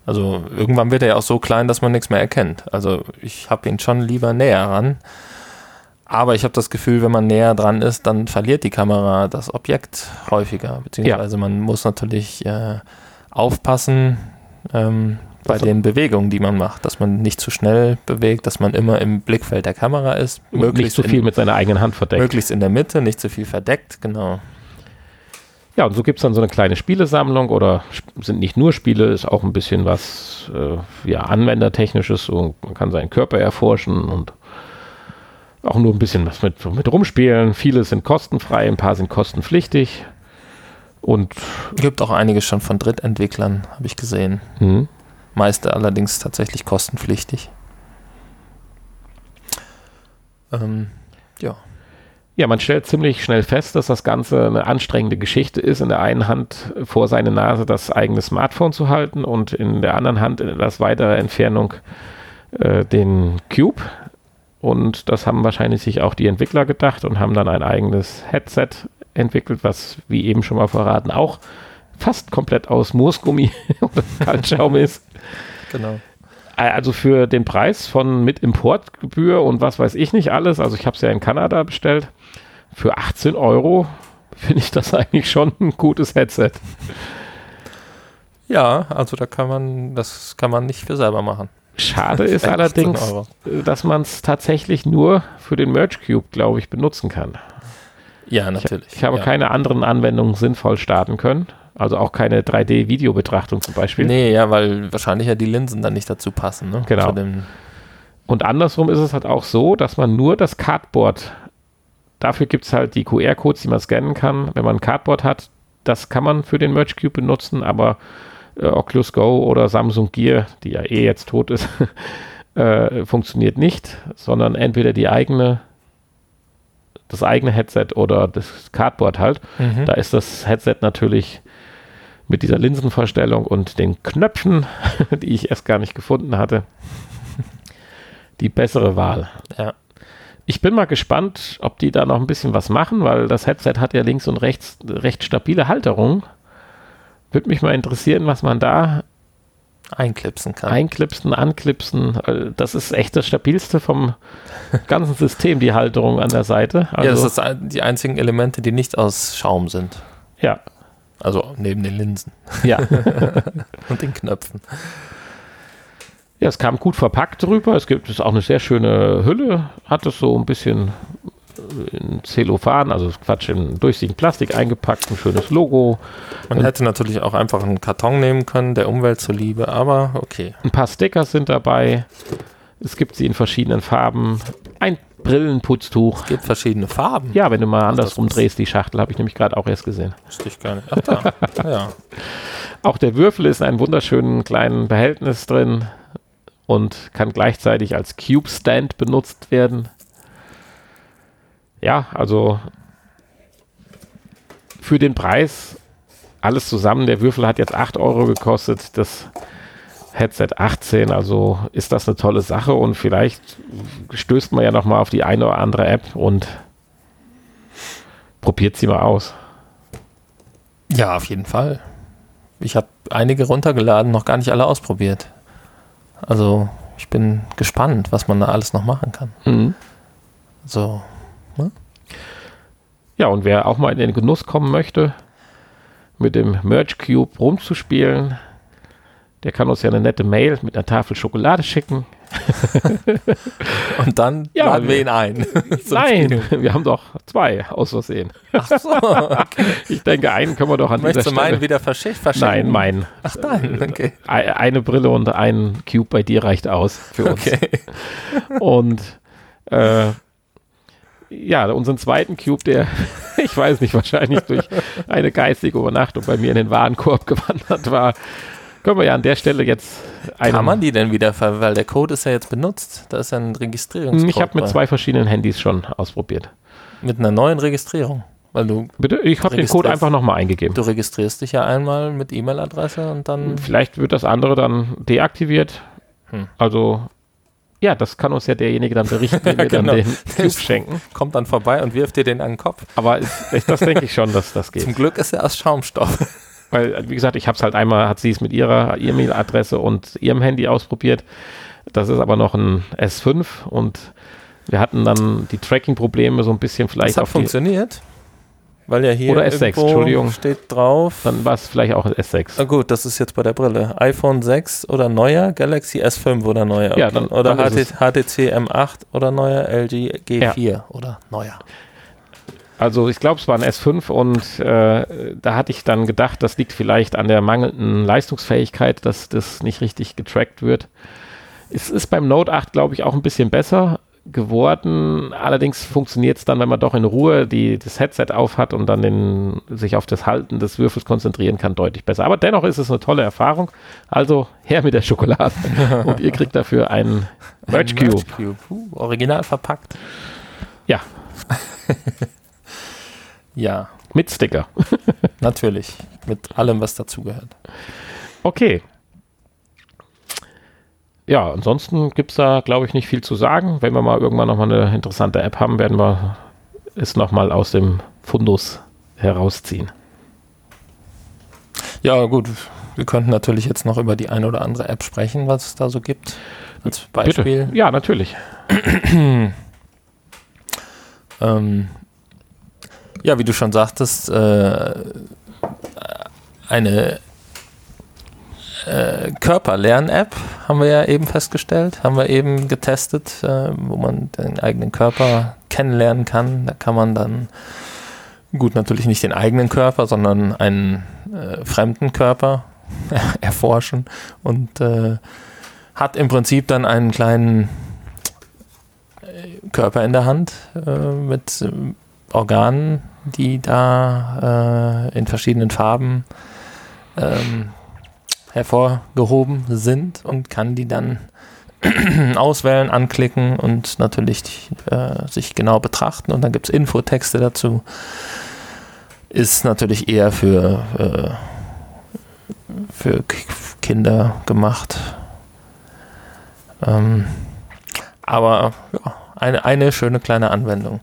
Also irgendwann wird er ja auch so klein, dass man nichts mehr erkennt. Also ich habe ihn schon lieber näher ran. Aber ich habe das Gefühl, wenn man näher dran ist, dann verliert die Kamera das Objekt häufiger. Beziehungsweise ja. man muss natürlich äh, aufpassen ähm, bei also, den Bewegungen, die man macht, dass man nicht zu schnell bewegt, dass man immer im Blickfeld der Kamera ist. Möglichst nicht zu viel in, mit seiner eigenen Hand verdeckt. Möglichst in der Mitte, nicht zu viel verdeckt, genau. Ja, und so gibt es dann so eine kleine Spielesammlung oder sind nicht nur Spiele, ist auch ein bisschen was äh, ja, Anwendertechnisches. So, man kann seinen Körper erforschen und auch nur ein bisschen was mit, mit rumspielen. Viele sind kostenfrei, ein paar sind kostenpflichtig. Und gibt auch einiges schon von Drittentwicklern, habe ich gesehen. Mhm. Meiste allerdings tatsächlich kostenpflichtig. Ähm, ja. Ja, man stellt ziemlich schnell fest, dass das Ganze eine anstrengende Geschichte ist, in der einen Hand vor seine Nase das eigene Smartphone zu halten und in der anderen Hand in etwas weiterer Entfernung äh, den Cube, und das haben wahrscheinlich sich auch die Entwickler gedacht und haben dann ein eigenes Headset entwickelt, was, wie eben schon mal verraten, auch fast komplett aus Moosgummi oder Kaltschaum ist. Genau. Also für den Preis von mit Importgebühr und was weiß ich nicht alles, also ich habe es ja in Kanada bestellt, für 18 Euro finde ich das eigentlich schon ein gutes Headset. Ja, also da kann man, das kann man nicht für selber machen. Schade ist allerdings, dass man es tatsächlich nur für den Merge Cube, glaube ich, benutzen kann. Ja, natürlich. Ich, ich habe ja. keine anderen Anwendungen sinnvoll starten können. Also auch keine 3D-Videobetrachtung zum Beispiel. Nee, ja, weil wahrscheinlich ja die Linsen dann nicht dazu passen. Ne? Genau. Und andersrum ist es halt auch so, dass man nur das Cardboard, dafür gibt es halt die QR-Codes, die man scannen kann. Wenn man ein Cardboard hat, das kann man für den Merge Cube benutzen, aber äh, Oculus Go oder Samsung Gear, die ja eh jetzt tot ist, äh, funktioniert nicht, sondern entweder die eigene, das eigene Headset oder das Cardboard halt. Mhm. Da ist das Headset natürlich mit dieser Linsenverstellung und den Knöpfen, die ich erst gar nicht gefunden hatte, die bessere Wahl. Ja. Ich bin mal gespannt, ob die da noch ein bisschen was machen, weil das Headset hat ja links und rechts recht stabile Halterung. Würde mich mal interessieren, was man da einklipsen kann. Einklipsen, anklipsen. Äh, das ist echt das stabilste vom ganzen System, die Halterung an der Seite. Also, ja, das also sind die einzigen Elemente, die nicht aus Schaum sind. Ja. Also neben den Linsen. Ja. Und den Knöpfen. Ja, es kam gut verpackt drüber. Es gibt es auch eine sehr schöne Hülle, hat es so ein bisschen in Zellophan, also Quatsch, in durchsichtigen Plastik eingepackt, ein schönes Logo. Man hätte natürlich auch einfach einen Karton nehmen können, der Umwelt zuliebe, aber okay. Ein paar Stickers sind dabei. Es gibt sie in verschiedenen Farben. Ein Brillenputztuch. Es gibt verschiedene Farben. Ja, wenn du mal andersrum drehst, die Schachtel, habe ich nämlich gerade auch erst gesehen. Wusste ich gar nicht. Ach da. ja. Auch der Würfel ist in einem wunderschönen kleinen Behältnis drin und kann gleichzeitig als Cube Stand benutzt werden ja, also für den Preis alles zusammen, der Würfel hat jetzt 8 Euro gekostet, das Headset 18, also ist das eine tolle Sache und vielleicht stößt man ja nochmal auf die eine oder andere App und probiert sie mal aus. Ja, auf jeden Fall. Ich habe einige runtergeladen, noch gar nicht alle ausprobiert. Also ich bin gespannt, was man da alles noch machen kann. Mhm. So, Ne? Ja, und wer auch mal in den Genuss kommen möchte, mit dem Merge Cube rumzuspielen, Der kann uns ja eine nette Mail mit einer Tafel Schokolade schicken. Und dann Ja, laden wir ihn ein. Nein, wir haben doch zwei aus Versehen. Ach so, okay. Ich denke, einen können wir doch an Möchtest du dieser Stelle. meinen wieder verschick- verschicken? Nein, mein. Ach nein, okay. Ei- Eine Brille und ein Cube bei dir reicht aus für uns. Okay. Und äh, ja, unseren zweiten Cube, der, ich weiß nicht, wahrscheinlich durch eine geistige Übernachtung bei mir in den Warenkorb gewandert war, können wir ja an der Stelle jetzt einen, Kann man die denn wieder ver weil der Code ist ja jetzt benutzt. Da ist ja ein Registrierungscode. Ich habe mit zwei verschiedenen Handys schon ausprobiert. Mit einer neuen Registrierung. Weil du, Bitte, ich habe den Code einfach nochmal eingegeben. du registrierst dich ja einmal mit E-Mail-Adresse und dann. Vielleicht wird das andere dann deaktiviert. Hm. Also, ja, das kann uns ja derjenige dann berichten, den wir Genau. dann den Cube schenken. kommt dann vorbei und wirft dir den an den Kopf. Aber ist, das denke ich schon, dass das geht. Zum Glück ist er aus Schaumstoff. Weil, wie gesagt, ich habe es halt einmal, hat sie es mit ihrer E-Mail-Adresse und ihrem Handy ausprobiert. Das ist aber noch ein S5 und wir hatten dann die Tracking-Probleme so ein bisschen Das vielleicht hat auf die, funktioniert. Weil ja hier Oder S6, irgendwo Entschuldigung. steht drauf. dann war es vielleicht auch ein S6. Na gut, das ist jetzt bei der Brille. iPhone 6 oder neuer, Galaxy S5 oder neuer. Ja, dann- oder dann ist HTC M8 oder neuer, LG G4 oder neuer. Also ich glaube, es war ein S5 und äh, da hatte ich dann gedacht, das liegt vielleicht an der mangelnden Leistungsfähigkeit, dass das nicht richtig getrackt wird. Es ist beim Note 8, glaube ich, auch ein bisschen besser geworden. Allerdings funktioniert es dann, wenn man doch in Ruhe die, das Headset aufhat und dann den, sich auf das Halten des Würfels konzentrieren kann, deutlich besser. Aber dennoch ist es eine tolle Erfahrung. Also her mit der Schokolade und ihr kriegt dafür einen Merch Cube. Merch Cube. Uh, original verpackt. Ja, Ja, mit Sticker. natürlich. Mit allem, was dazugehört. Okay. Ja, ansonsten gibt es da, glaube ich, nicht viel zu sagen. Wenn wir mal irgendwann nochmal eine interessante App haben, werden wir es nochmal aus dem Fundus herausziehen. Ja, gut. Wir könnten natürlich jetzt noch über die eine oder andere App sprechen, was es da so gibt. Als Beispiel. Bitte. Ja, natürlich. Ähm, ja, wie du schon sagtest, äh, eine äh, Körperlern-App haben wir ja eben festgestellt, haben wir eben getestet, äh, wo man den eigenen Körper kennenlernen kann. Da kann man dann, gut, natürlich nicht den eigenen Körper, sondern einen äh, fremden Körper erforschen und äh, hat im Prinzip dann einen kleinen äh, Körper in der Hand äh, mit ähm, Organen, die da äh, in verschiedenen Farben ähm, hervorgehoben sind und kann die dann auswählen, anklicken und natürlich äh, sich genau betrachten. Und dann gibt es Infotexte dazu. Ist natürlich eher für, äh, für Kinder gemacht. Ähm, aber ja, eine, eine schöne kleine Anwendung.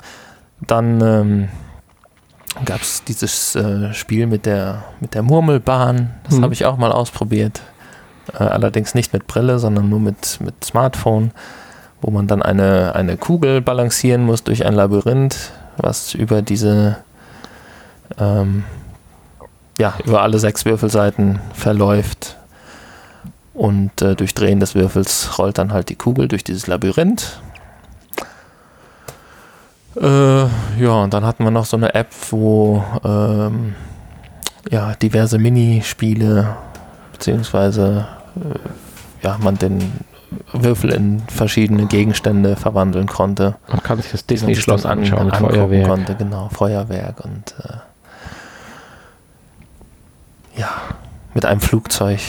Dann ähm, gab es dieses äh, Spiel mit der, mit der Murmelbahn. Das Mhm. habe ich auch mal ausprobiert. Äh, allerdings nicht mit Brille, sondern nur mit, mit Smartphone, wo man dann eine, eine Kugel balancieren muss durch ein Labyrinth, was über diese, ähm, ja, über alle sechs Würfelseiten verläuft. Und äh, durch Drehen des Würfels rollt dann halt die Kugel durch dieses Labyrinth. Äh, ja, und dann hatten wir noch so eine App, wo ähm, ja, diverse Minispiele beziehungsweise äh, ja, man den Würfel in verschiedene Gegenstände verwandeln konnte. Man kann sich das Disney-Schloss anschauen mit Feuerwerk. Konnte, genau, Feuerwerk und äh, ja, mit einem Flugzeug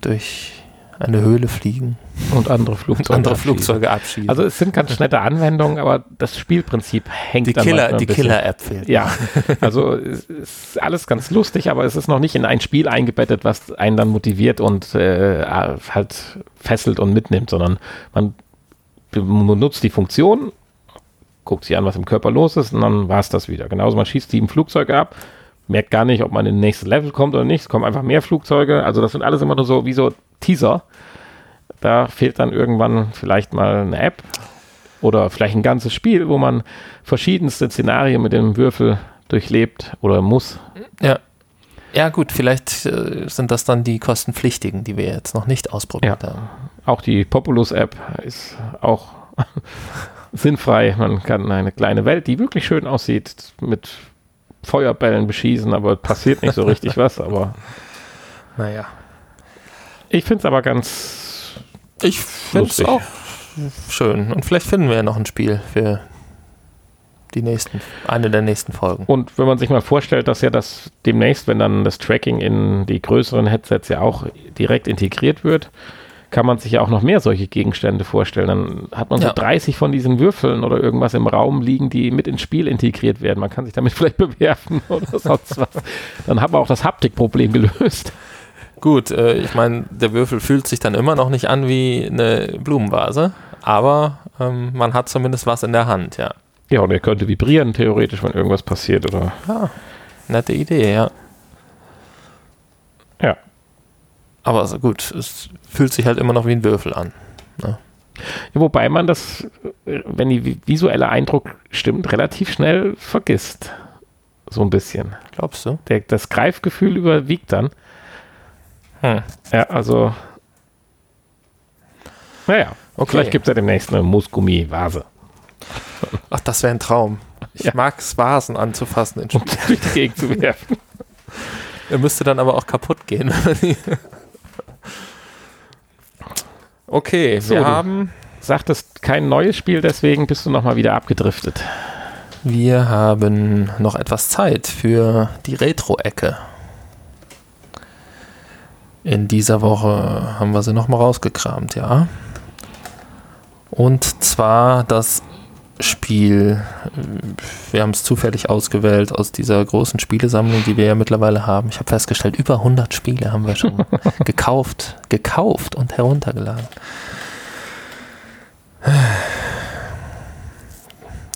durch eine Höhle fliegen Und andere und Flugzeuge. andere abschießen. Flugzeuge abschießen. Also es sind ganz nette Anwendungen, aber das Spielprinzip hängt die dann Killer, die Killer-App fehlt. Ja, also es ist alles ganz lustig, aber es ist noch nicht in ein Spiel eingebettet, was einen dann motiviert und äh, halt fesselt und mitnimmt, sondern man benutzt die Funktion, guckt sich an, was im Körper los ist und dann war es das wieder. Genauso, man schießt sieben Flugzeuge ab, merkt gar nicht, ob man in den nächsten Level kommt oder nicht. Es kommen einfach mehr Flugzeuge. Also das sind alles immer nur so wie so Teaser. Da fehlt dann irgendwann vielleicht mal eine App oder vielleicht ein ganzes Spiel, wo man verschiedenste Szenarien mit dem Würfel durchlebt oder muss. Ja. Ja, gut, vielleicht äh, sind das dann die kostenpflichtigen, die wir jetzt noch nicht ausprobiert Ja. haben. Auch die Populous-App ist auch sinnfrei. Man kann eine kleine Welt, die wirklich schön aussieht, mit Feuerbällen beschießen, aber passiert nicht so richtig was. Aber Naja. ich finde es aber ganz Ich finde es auch schön. Und vielleicht finden wir ja noch ein Spiel für die nächsten, eine der nächsten Folgen. Und wenn man sich mal vorstellt, dass ja das demnächst, wenn dann das Tracking in die größeren Headsets ja auch direkt integriert wird, kann man sich ja auch noch mehr solche Gegenstände vorstellen. Dann hat man so Ja. 30 von diesen Würfeln oder irgendwas im Raum liegen, die mit ins Spiel integriert werden. Man kann sich damit vielleicht bewerfen oder sonst was. Dann haben wir auch das Haptikproblem gelöst. Gut, äh, ich meine, der Würfel fühlt sich dann immer noch nicht an wie eine Blumenvase, aber ähm, man hat zumindest was in der Hand, ja. Ja, und er könnte vibrieren, theoretisch, wenn irgendwas passiert. Oder Ja, nette Idee, ja. ja. Aber also gut, es fühlt sich halt immer noch wie ein Würfel an. Ja, Wobei man das, äh, wenn die vi- visuelle Eindruck stimmt, relativ schnell vergisst. So ein bisschen. Glaubst du? Der, das Greifgefühl überwiegt dann. Hm. Ja, also. Naja, Okay. vielleicht gibt es ja demnächst eine Moosgummi-Vase. Ach, das wäre ein Traum. Ich Ja. mag es, Vasen anzufassen in Um durch die Gegend zu werfen. Er müsste dann aber auch kaputt gehen. okay, So, wir haben, Sagtest kein neues Spiel, deswegen bist du nochmal wieder abgedriftet. wir haben noch etwas Zeit für die Retro-Ecke. In dieser Woche haben wir sie nochmal rausgekramt, ja. Und zwar das Spiel, äh, wir haben es zufällig ausgewählt aus dieser großen Spielesammlung, die wir ja mittlerweile haben. Ich habe festgestellt, über 100 Spiele haben wir schon gekauft, gekauft und heruntergeladen.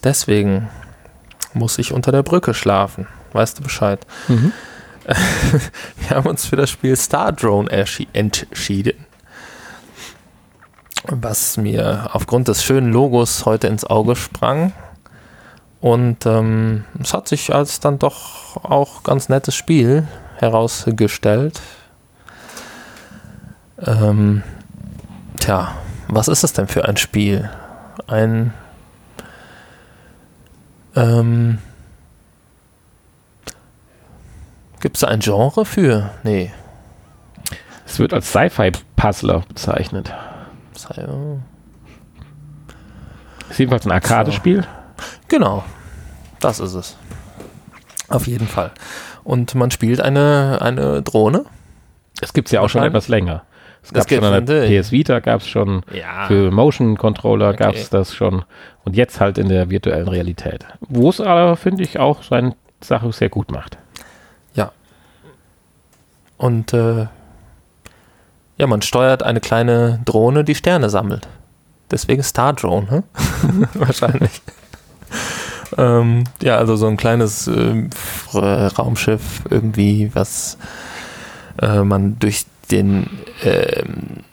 Deswegen muss ich unter der Brücke schlafen. Weißt du Bescheid? Wir haben uns für das Spiel Star Drone entschieden. Was mir aufgrund des schönen Logos heute ins Auge sprang. Und ähm, es hat sich als dann doch auch ganz nettes Spiel herausgestellt. Ähm, tja, was ist es denn für ein Spiel? Ein ähm, Gibt es da ein Genre für? Nee. Es wird als Sci-Fi-Puzzler bezeichnet. Sei- oh. Ist jedenfalls ein Arcade-Spiel. Genau. Das ist es. Auf jeden Fall. Und man spielt eine, eine Drohne. Es gibt es ja auch schon etwas länger. Es gab schon an der. PS Vita, gab es schon Ja. für Motion Controller Okay. gab es das schon und jetzt halt in der virtuellen Realität. Wo es aber, finde ich, auch seine Sache sehr gut macht. Und äh, ja, man steuert eine kleine Drohne, die Sterne sammelt. Deswegen Star Drone, hm? wahrscheinlich. ähm, ja, also so ein kleines äh, Raumschiff irgendwie, was äh, man durch den ähm,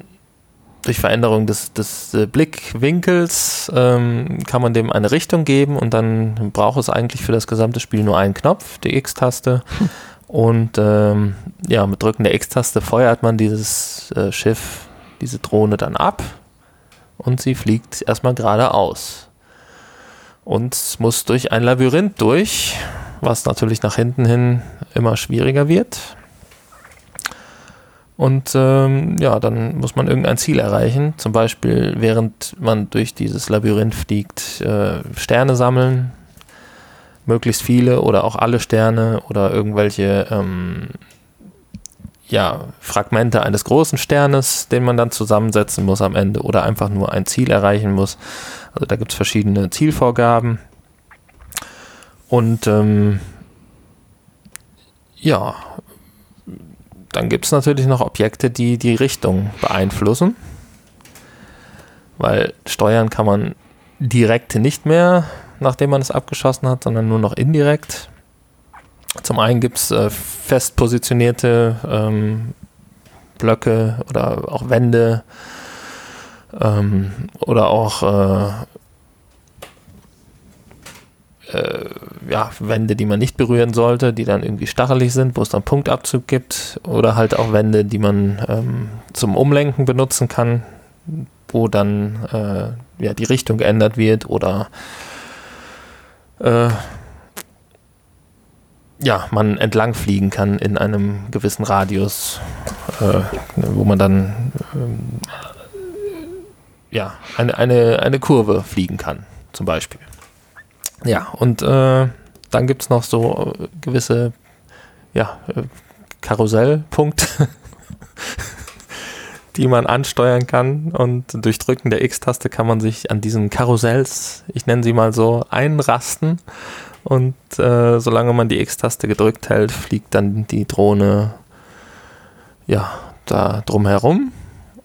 durch Veränderung des, des äh, Blickwinkels ähm, kann man dem eine Richtung geben und dann braucht es eigentlich für das gesamte Spiel nur einen Knopf, die X-Taste. Und ähm, ja, mit Drücken der X-Taste feuert man dieses äh, Schiff, diese Drohne dann ab und sie fliegt erstmal geradeaus. Und muss durch ein Labyrinth durch, was natürlich nach hinten hin immer schwieriger wird. Und ähm, ja, dann muss man irgendein Ziel erreichen. Zum Beispiel, während man durch dieses Labyrinth fliegt, äh, Sterne sammeln, möglichst viele oder auch alle Sterne oder irgendwelche ähm, ja, Fragmente eines großen Sternes, den man dann zusammensetzen muss am Ende oder einfach nur ein Ziel erreichen muss. Also da gibt es verschiedene Zielvorgaben. Und ähm, ja, dann gibt es natürlich noch Objekte, die die Richtung beeinflussen. Weil steuern kann man direkt nicht mehr, nachdem man es abgeschossen hat, sondern nur noch indirekt. Zum einen gibt es äh, fest positionierte ähm, Blöcke oder auch Wände ähm, oder auch äh, äh, ja, Wände, die man nicht berühren sollte, die dann irgendwie stachelig sind, wo es dann Punktabzug gibt. Oder halt auch Wände, die man ähm, zum Umlenken benutzen kann, wo dann äh, ja, die Richtung geändert wird oder äh, ja, man entlang fliegen kann in einem gewissen Radius, äh, wo man dann ähm, ja, eine, eine, eine Kurve fliegen kann, zum Beispiel. Ja, und äh, dann gibt es noch so äh, gewisse ja, äh, Karussellpunkte, die man ansteuern kann. Und durch Drücken der X-Taste kann man sich an diesen Karussells, ich nenne sie mal so, einrasten. Und äh, solange man die X-Taste gedrückt hält, fliegt dann die Drohne ja, da drumherum.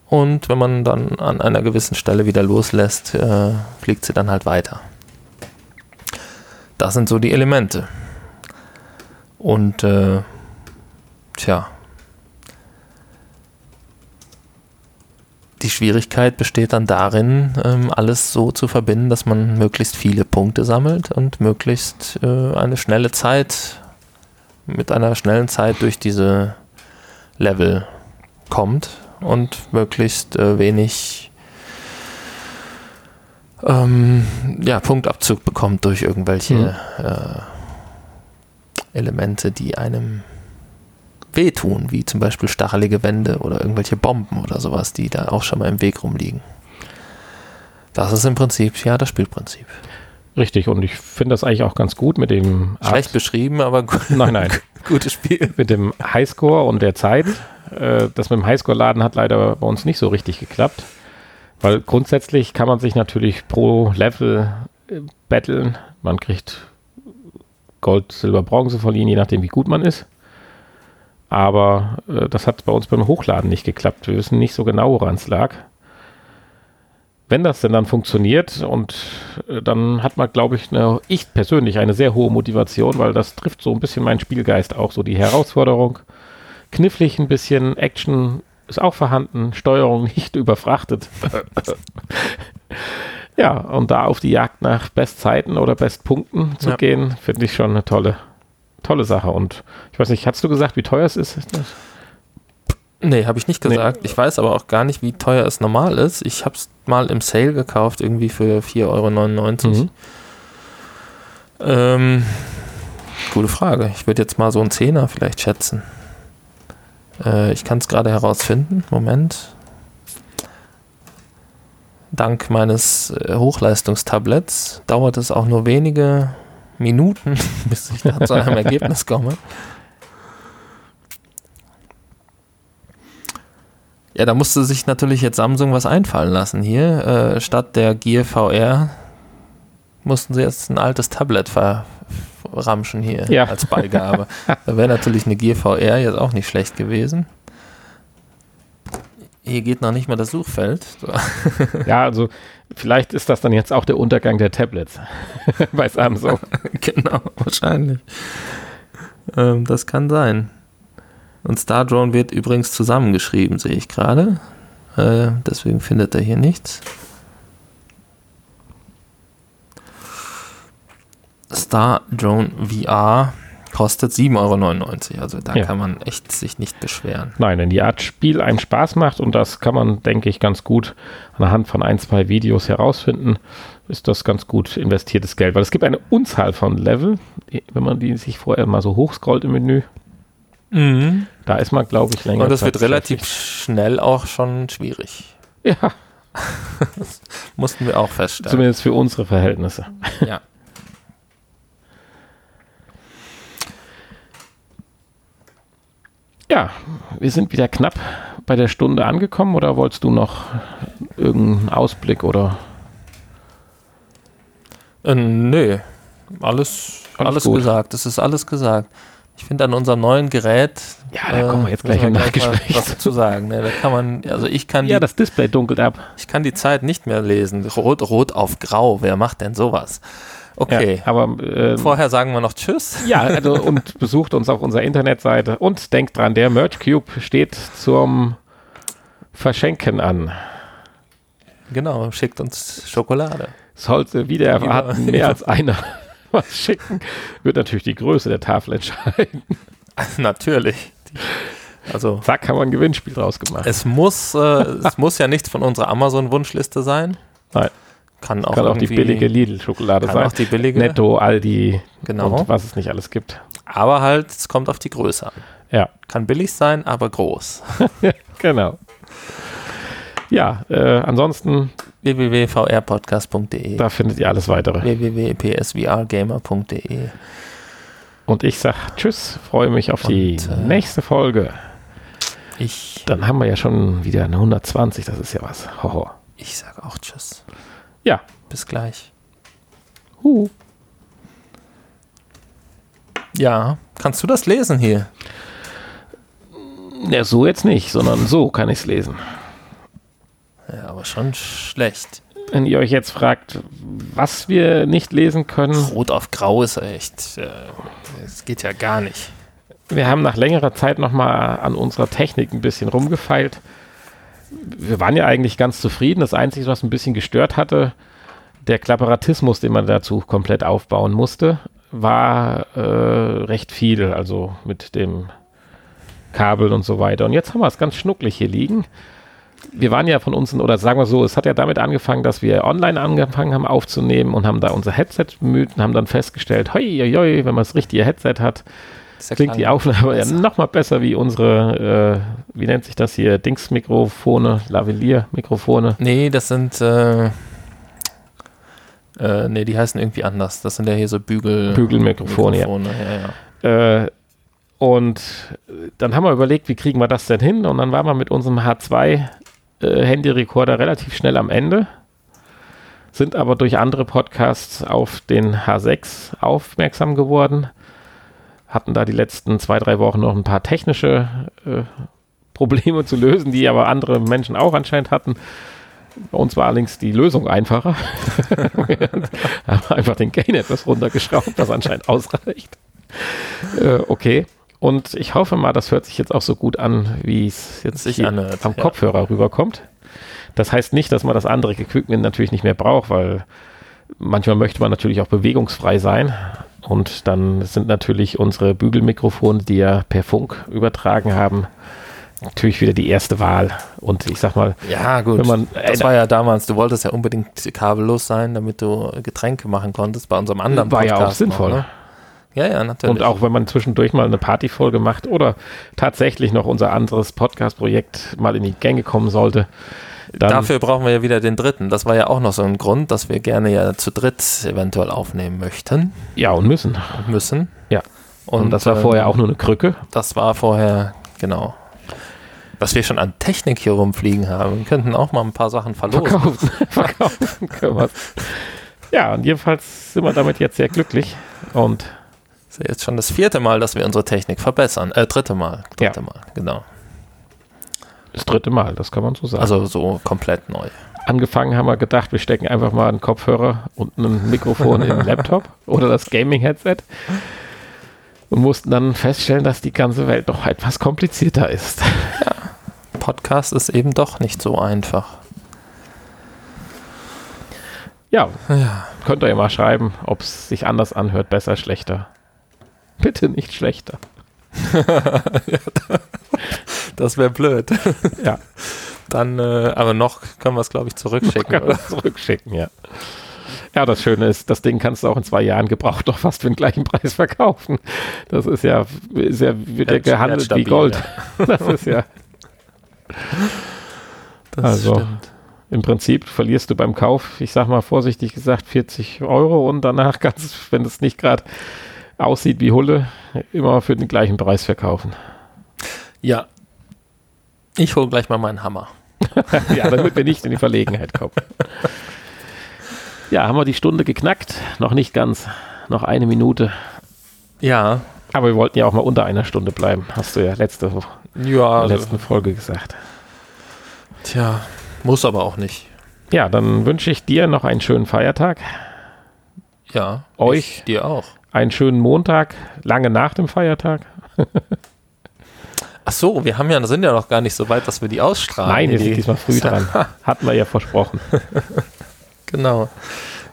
Und wenn man dann an einer gewissen Stelle wieder loslässt, äh, fliegt sie dann halt weiter. Das sind so die Elemente. Und äh, tja, die Schwierigkeit besteht dann darin, ähm, alles so zu verbinden, dass man möglichst viele Punkte sammelt und möglichst äh, eine schnelle Zeit mit einer schnellen Zeit durch diese Level kommt und möglichst äh, wenig ähm, ja, Punktabzug bekommt durch irgendwelche mhm. äh, Elemente, die einem wehtun, wie zum Beispiel stachelige Wände oder irgendwelche Bomben oder sowas, die da auch schon mal im Weg rumliegen. Das ist im Prinzip ja das Spielprinzip. Richtig, und ich finde das eigentlich auch ganz gut mit dem. Schlecht Art beschrieben, aber gut. Nein, nein. Gutes Spiel. Mit dem Highscore und der Zeit. Äh, das mit dem Highscore-Laden hat leider bei uns nicht so richtig geklappt. Weil grundsätzlich kann man sich natürlich pro Level äh, battlen. Man kriegt Gold, Silber, Bronze verliehen, je nachdem, wie gut man ist. Aber äh, das hat bei uns beim Hochladen nicht geklappt. Wir wissen nicht so genau, woran es lag. Wenn das denn dann funktioniert und äh, dann hat man, glaube ich, eine, ich persönlich eine sehr hohe Motivation, weil das trifft so ein bisschen meinen Spielgeist auch, so die Herausforderung. Knifflig ein bisschen, Action ist auch vorhanden, Steuerung nicht überfrachtet. ja, und da auf die Jagd nach Bestzeiten oder Bestpunkten zu ja. gehen, finde ich schon eine tolle, tolle Sache. Und ich weiß nicht, hast du gesagt, wie teuer es ist? Nee, habe ich nicht gesagt. Nee. Ich weiß aber auch gar nicht, wie teuer es normal ist. Ich habe es mal im Sale gekauft, irgendwie für 4,99 Euro. Mhm. Ähm, gute Frage. Ich würde jetzt mal so einen Zehner vielleicht schätzen. Äh, ich kann es gerade herausfinden. Moment. Dank meines äh, Hochleistungstablets dauert es auch nur wenige Minuten, bis ich da zu einem Ergebnis komme. Ja, da musste sich natürlich jetzt Samsung was einfallen lassen hier. Äh, statt der Gear VR mussten sie jetzt ein altes Tablet ver ramschen hier ja. als Beigabe. da wäre natürlich eine Gear VR jetzt auch nicht schlecht gewesen. Hier geht noch nicht mal das Suchfeld. So. Ja, also vielleicht ist das dann jetzt auch der Untergang der Tablets bei Samsung. genau, wahrscheinlich. Ähm, das kann sein. Und Star Drone wird übrigens zusammengeschrieben, sehe ich gerade. Äh, deswegen findet er hier nichts. Star Drone VR kostet 7,99 Euro. Also da ja. kann man echt sich nicht beschweren. Nein, wenn die Art Spiel einen Spaß macht und das kann man, denke ich, ganz gut anhand von ein, zwei Videos herausfinden, ist das ganz gut investiertes Geld. Weil es gibt eine Unzahl von Level, wenn man die sich vorher mal so hochscrollt im Menü. Mhm. Da ist man, glaube ich, länger. Und das wird relativ schnell auch schon schwierig. Ja. das mussten wir auch feststellen. Zumindest für unsere Verhältnisse. Ja. Ja, wir sind wieder knapp bei der Stunde angekommen oder wolltest du noch irgendeinen Ausblick oder? Äh, nö, alles, alles, alles gesagt. Es ist alles gesagt. Ich finde an unserem neuen Gerät. Ja, da äh, kommen wir jetzt gleich im Nachgespräch was zu sagen. Ne? Da kann man, also ich kann. Ja, die, das Display dunkelt ab. Ich kann die Zeit nicht mehr lesen. Rot, rot auf grau. Wer macht denn sowas? Okay. Ja, aber äh, vorher sagen wir noch Tschüss. Ja, also und besucht uns auf unserer Internetseite und denkt dran, der Merch Cube steht zum Verschenken an. Genau, schickt uns Schokolade. Sollte wieder erwarten, mehr als einer. was schicken, wird natürlich die Größe der Tafel entscheiden. Natürlich. Also zack, haben wir ein Gewinnspiel draus gemacht. Es muss, äh, es muss ja nichts von unserer Amazon-Wunschliste sein. Nein. Kann auch, kann auch die billige Lidl-Schokolade sein. Auch die billige. Netto, Aldi genau. und was es nicht alles gibt. Aber halt, es kommt auf die Größe an. Ja. Kann billig sein, aber groß. genau. Ja, äh, ansonsten www.vrpodcast.de. Da findet ihr alles weitere. www.psvrgamer.de. Und ich sag Tschüss, freue mich auf Und, die äh, nächste Folge. Ich. Dann haben wir ja schon wieder eine 120, das ist ja was. Hoho. Ich sag auch Tschüss. Ja. Bis gleich. Huh. Ja, kannst du das lesen hier? Ja, so jetzt nicht, sondern so kann ich es lesen. Ja, aber schon schlecht. Wenn ihr euch jetzt fragt, was wir nicht lesen können. Rot auf Grau ist echt. Äh, das geht ja gar nicht. Wir haben nach längerer Zeit nochmal an unserer Technik ein bisschen rumgefeilt. Wir waren ja eigentlich ganz zufrieden. Das Einzige, was ein bisschen gestört hatte, der Klapperatismus, den man dazu komplett aufbauen musste, war äh, recht viel. Also mit dem Kabel und so weiter. Und jetzt haben wir es ganz schnucklig hier liegen wir waren ja von uns, oder sagen wir so, es hat ja damit angefangen, dass wir online angefangen haben aufzunehmen und haben da unser Headset bemüht und haben dann festgestellt, hoi, hoi, wenn man das richtige Headset hat, klingt die Aufnahme ja noch mal besser wie unsere, äh, wie nennt sich das hier, Dingsmikrofone, Lavalier-Mikrofone. Nee, das sind, äh, äh, nee, die heißen irgendwie anders. Das sind ja hier so Bügel Bügelmikrofone. Mikrofone, ja. ja, ja. Äh, und dann haben wir überlegt, wie kriegen wir das denn hin? Und dann waren wir mit unserem H2 äh, relativ schnell am Ende, sind aber durch andere Podcasts auf den H6 aufmerksam geworden, hatten da die letzten zwei, drei Wochen noch ein paar technische äh, Probleme zu lösen, die aber andere Menschen auch anscheinend hatten. Bei uns war allerdings die Lösung einfacher. wir haben einfach den Gain etwas runtergeschraubt, was anscheinend ausreicht. Äh, okay. Und ich hoffe mal, das hört sich jetzt auch so gut an, wie es jetzt anhört, am ja. Kopfhörer rüberkommt. Das heißt nicht, dass man das andere Equipment natürlich nicht mehr braucht, weil manchmal möchte man natürlich auch bewegungsfrei sein. Und dann sind natürlich unsere Bügelmikrofone, die ja per Funk übertragen haben, natürlich wieder die erste Wahl. Und ich sag mal, ja, gut. Wenn man, äh, das war ja damals, du wolltest ja unbedingt kabellos sein, damit du Getränke machen konntest bei unserem anderen war Podcast. War ja auch sinnvoll. Noch, ne? Ja, ja, natürlich. Und auch wenn man zwischendurch mal eine Partyfolge macht oder tatsächlich noch unser anderes Podcast-Projekt mal in die Gänge kommen sollte. Dafür brauchen wir ja wieder den dritten. Das war ja auch noch so ein Grund, dass wir gerne ja zu dritt eventuell aufnehmen möchten. Ja, und müssen. Und müssen. Ja. Und, und das war äh, vorher auch nur eine Krücke. Das war vorher, genau. Was wir schon an Technik hier rumfliegen haben. Wir könnten auch mal ein paar Sachen verlosen. Verkaufen, verkaufen können wir. Ja, und jedenfalls sind wir damit jetzt sehr glücklich. Und ist ja jetzt schon das vierte Mal, dass wir unsere Technik verbessern. Äh, dritte Mal. Dritte ja. Mal, genau. Das dritte Mal, das kann man so sagen. Also so komplett neu. Angefangen haben wir gedacht, wir stecken einfach mal einen Kopfhörer und ein Mikrofon in den Laptop oder das Gaming-Headset und mussten dann feststellen, dass die ganze Welt doch etwas komplizierter ist. Ja, Podcast ist eben doch nicht so einfach. Ja, ja. könnt ihr ja mal schreiben, ob es sich anders anhört, besser, schlechter. Bitte nicht schlechter. das wäre blöd. Ja. Dann, äh, aber noch können wir es, glaube ich, zurückschicken. Oder? Zurückschicken, ja. Ja, das Schöne ist, das Ding kannst du auch in zwei Jahren gebraucht doch fast für den gleichen Preis verkaufen. Das ist ja, ist ja wird ja, gehandelt stabil, wie Gold. Ja. Das ist ja. Das also, stimmt. im Prinzip verlierst du beim Kauf, ich sag mal vorsichtig gesagt, 40 Euro und danach kannst du, wenn es nicht gerade aussieht wie Hulle, immer für den gleichen Preis verkaufen. Ja. Ich hole gleich mal meinen Hammer. ja, damit wir nicht in die Verlegenheit kommen. Ja, haben wir die Stunde geknackt. Noch nicht ganz. Noch eine Minute. Ja. Aber wir wollten ja auch mal unter einer Stunde bleiben. Hast du ja letzte ja, der letzten Folge gesagt. Tja, muss aber auch nicht. Ja, dann wünsche ich dir noch einen schönen Feiertag. Ja, euch dir auch einen schönen Montag, lange nach dem Feiertag. Ach so, wir haben ja, sind ja noch gar nicht so weit, dass wir die ausstrahlen. Nein, wir sind diesmal früh dran. Hatten wir ja versprochen. genau.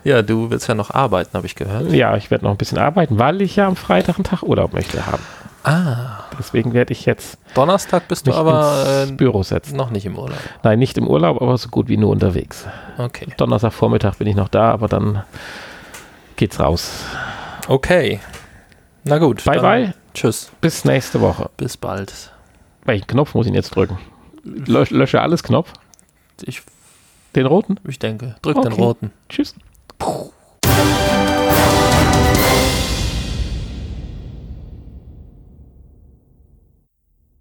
Ja, du willst ja noch arbeiten, habe ich gehört. Ja, ich werde noch ein bisschen arbeiten, weil ich ja am Freitag einen Tag Urlaub möchte haben. Ah. Deswegen werde ich jetzt Donnerstag bist du aber ins äh, Büro setzen. Noch nicht im Urlaub. Nein, nicht im Urlaub, aber so gut wie nur unterwegs. Okay. Donnerstagvormittag bin ich noch da, aber dann geht's raus. Okay. Na gut. Bye bye. Tschüss. Bis nächste Woche. Bis bald. Welchen Knopf muss ich jetzt drücken? Lösch, lösche alles Knopf? Ich, den roten? Ich denke. Drück okay. den roten. Tschüss. Puh.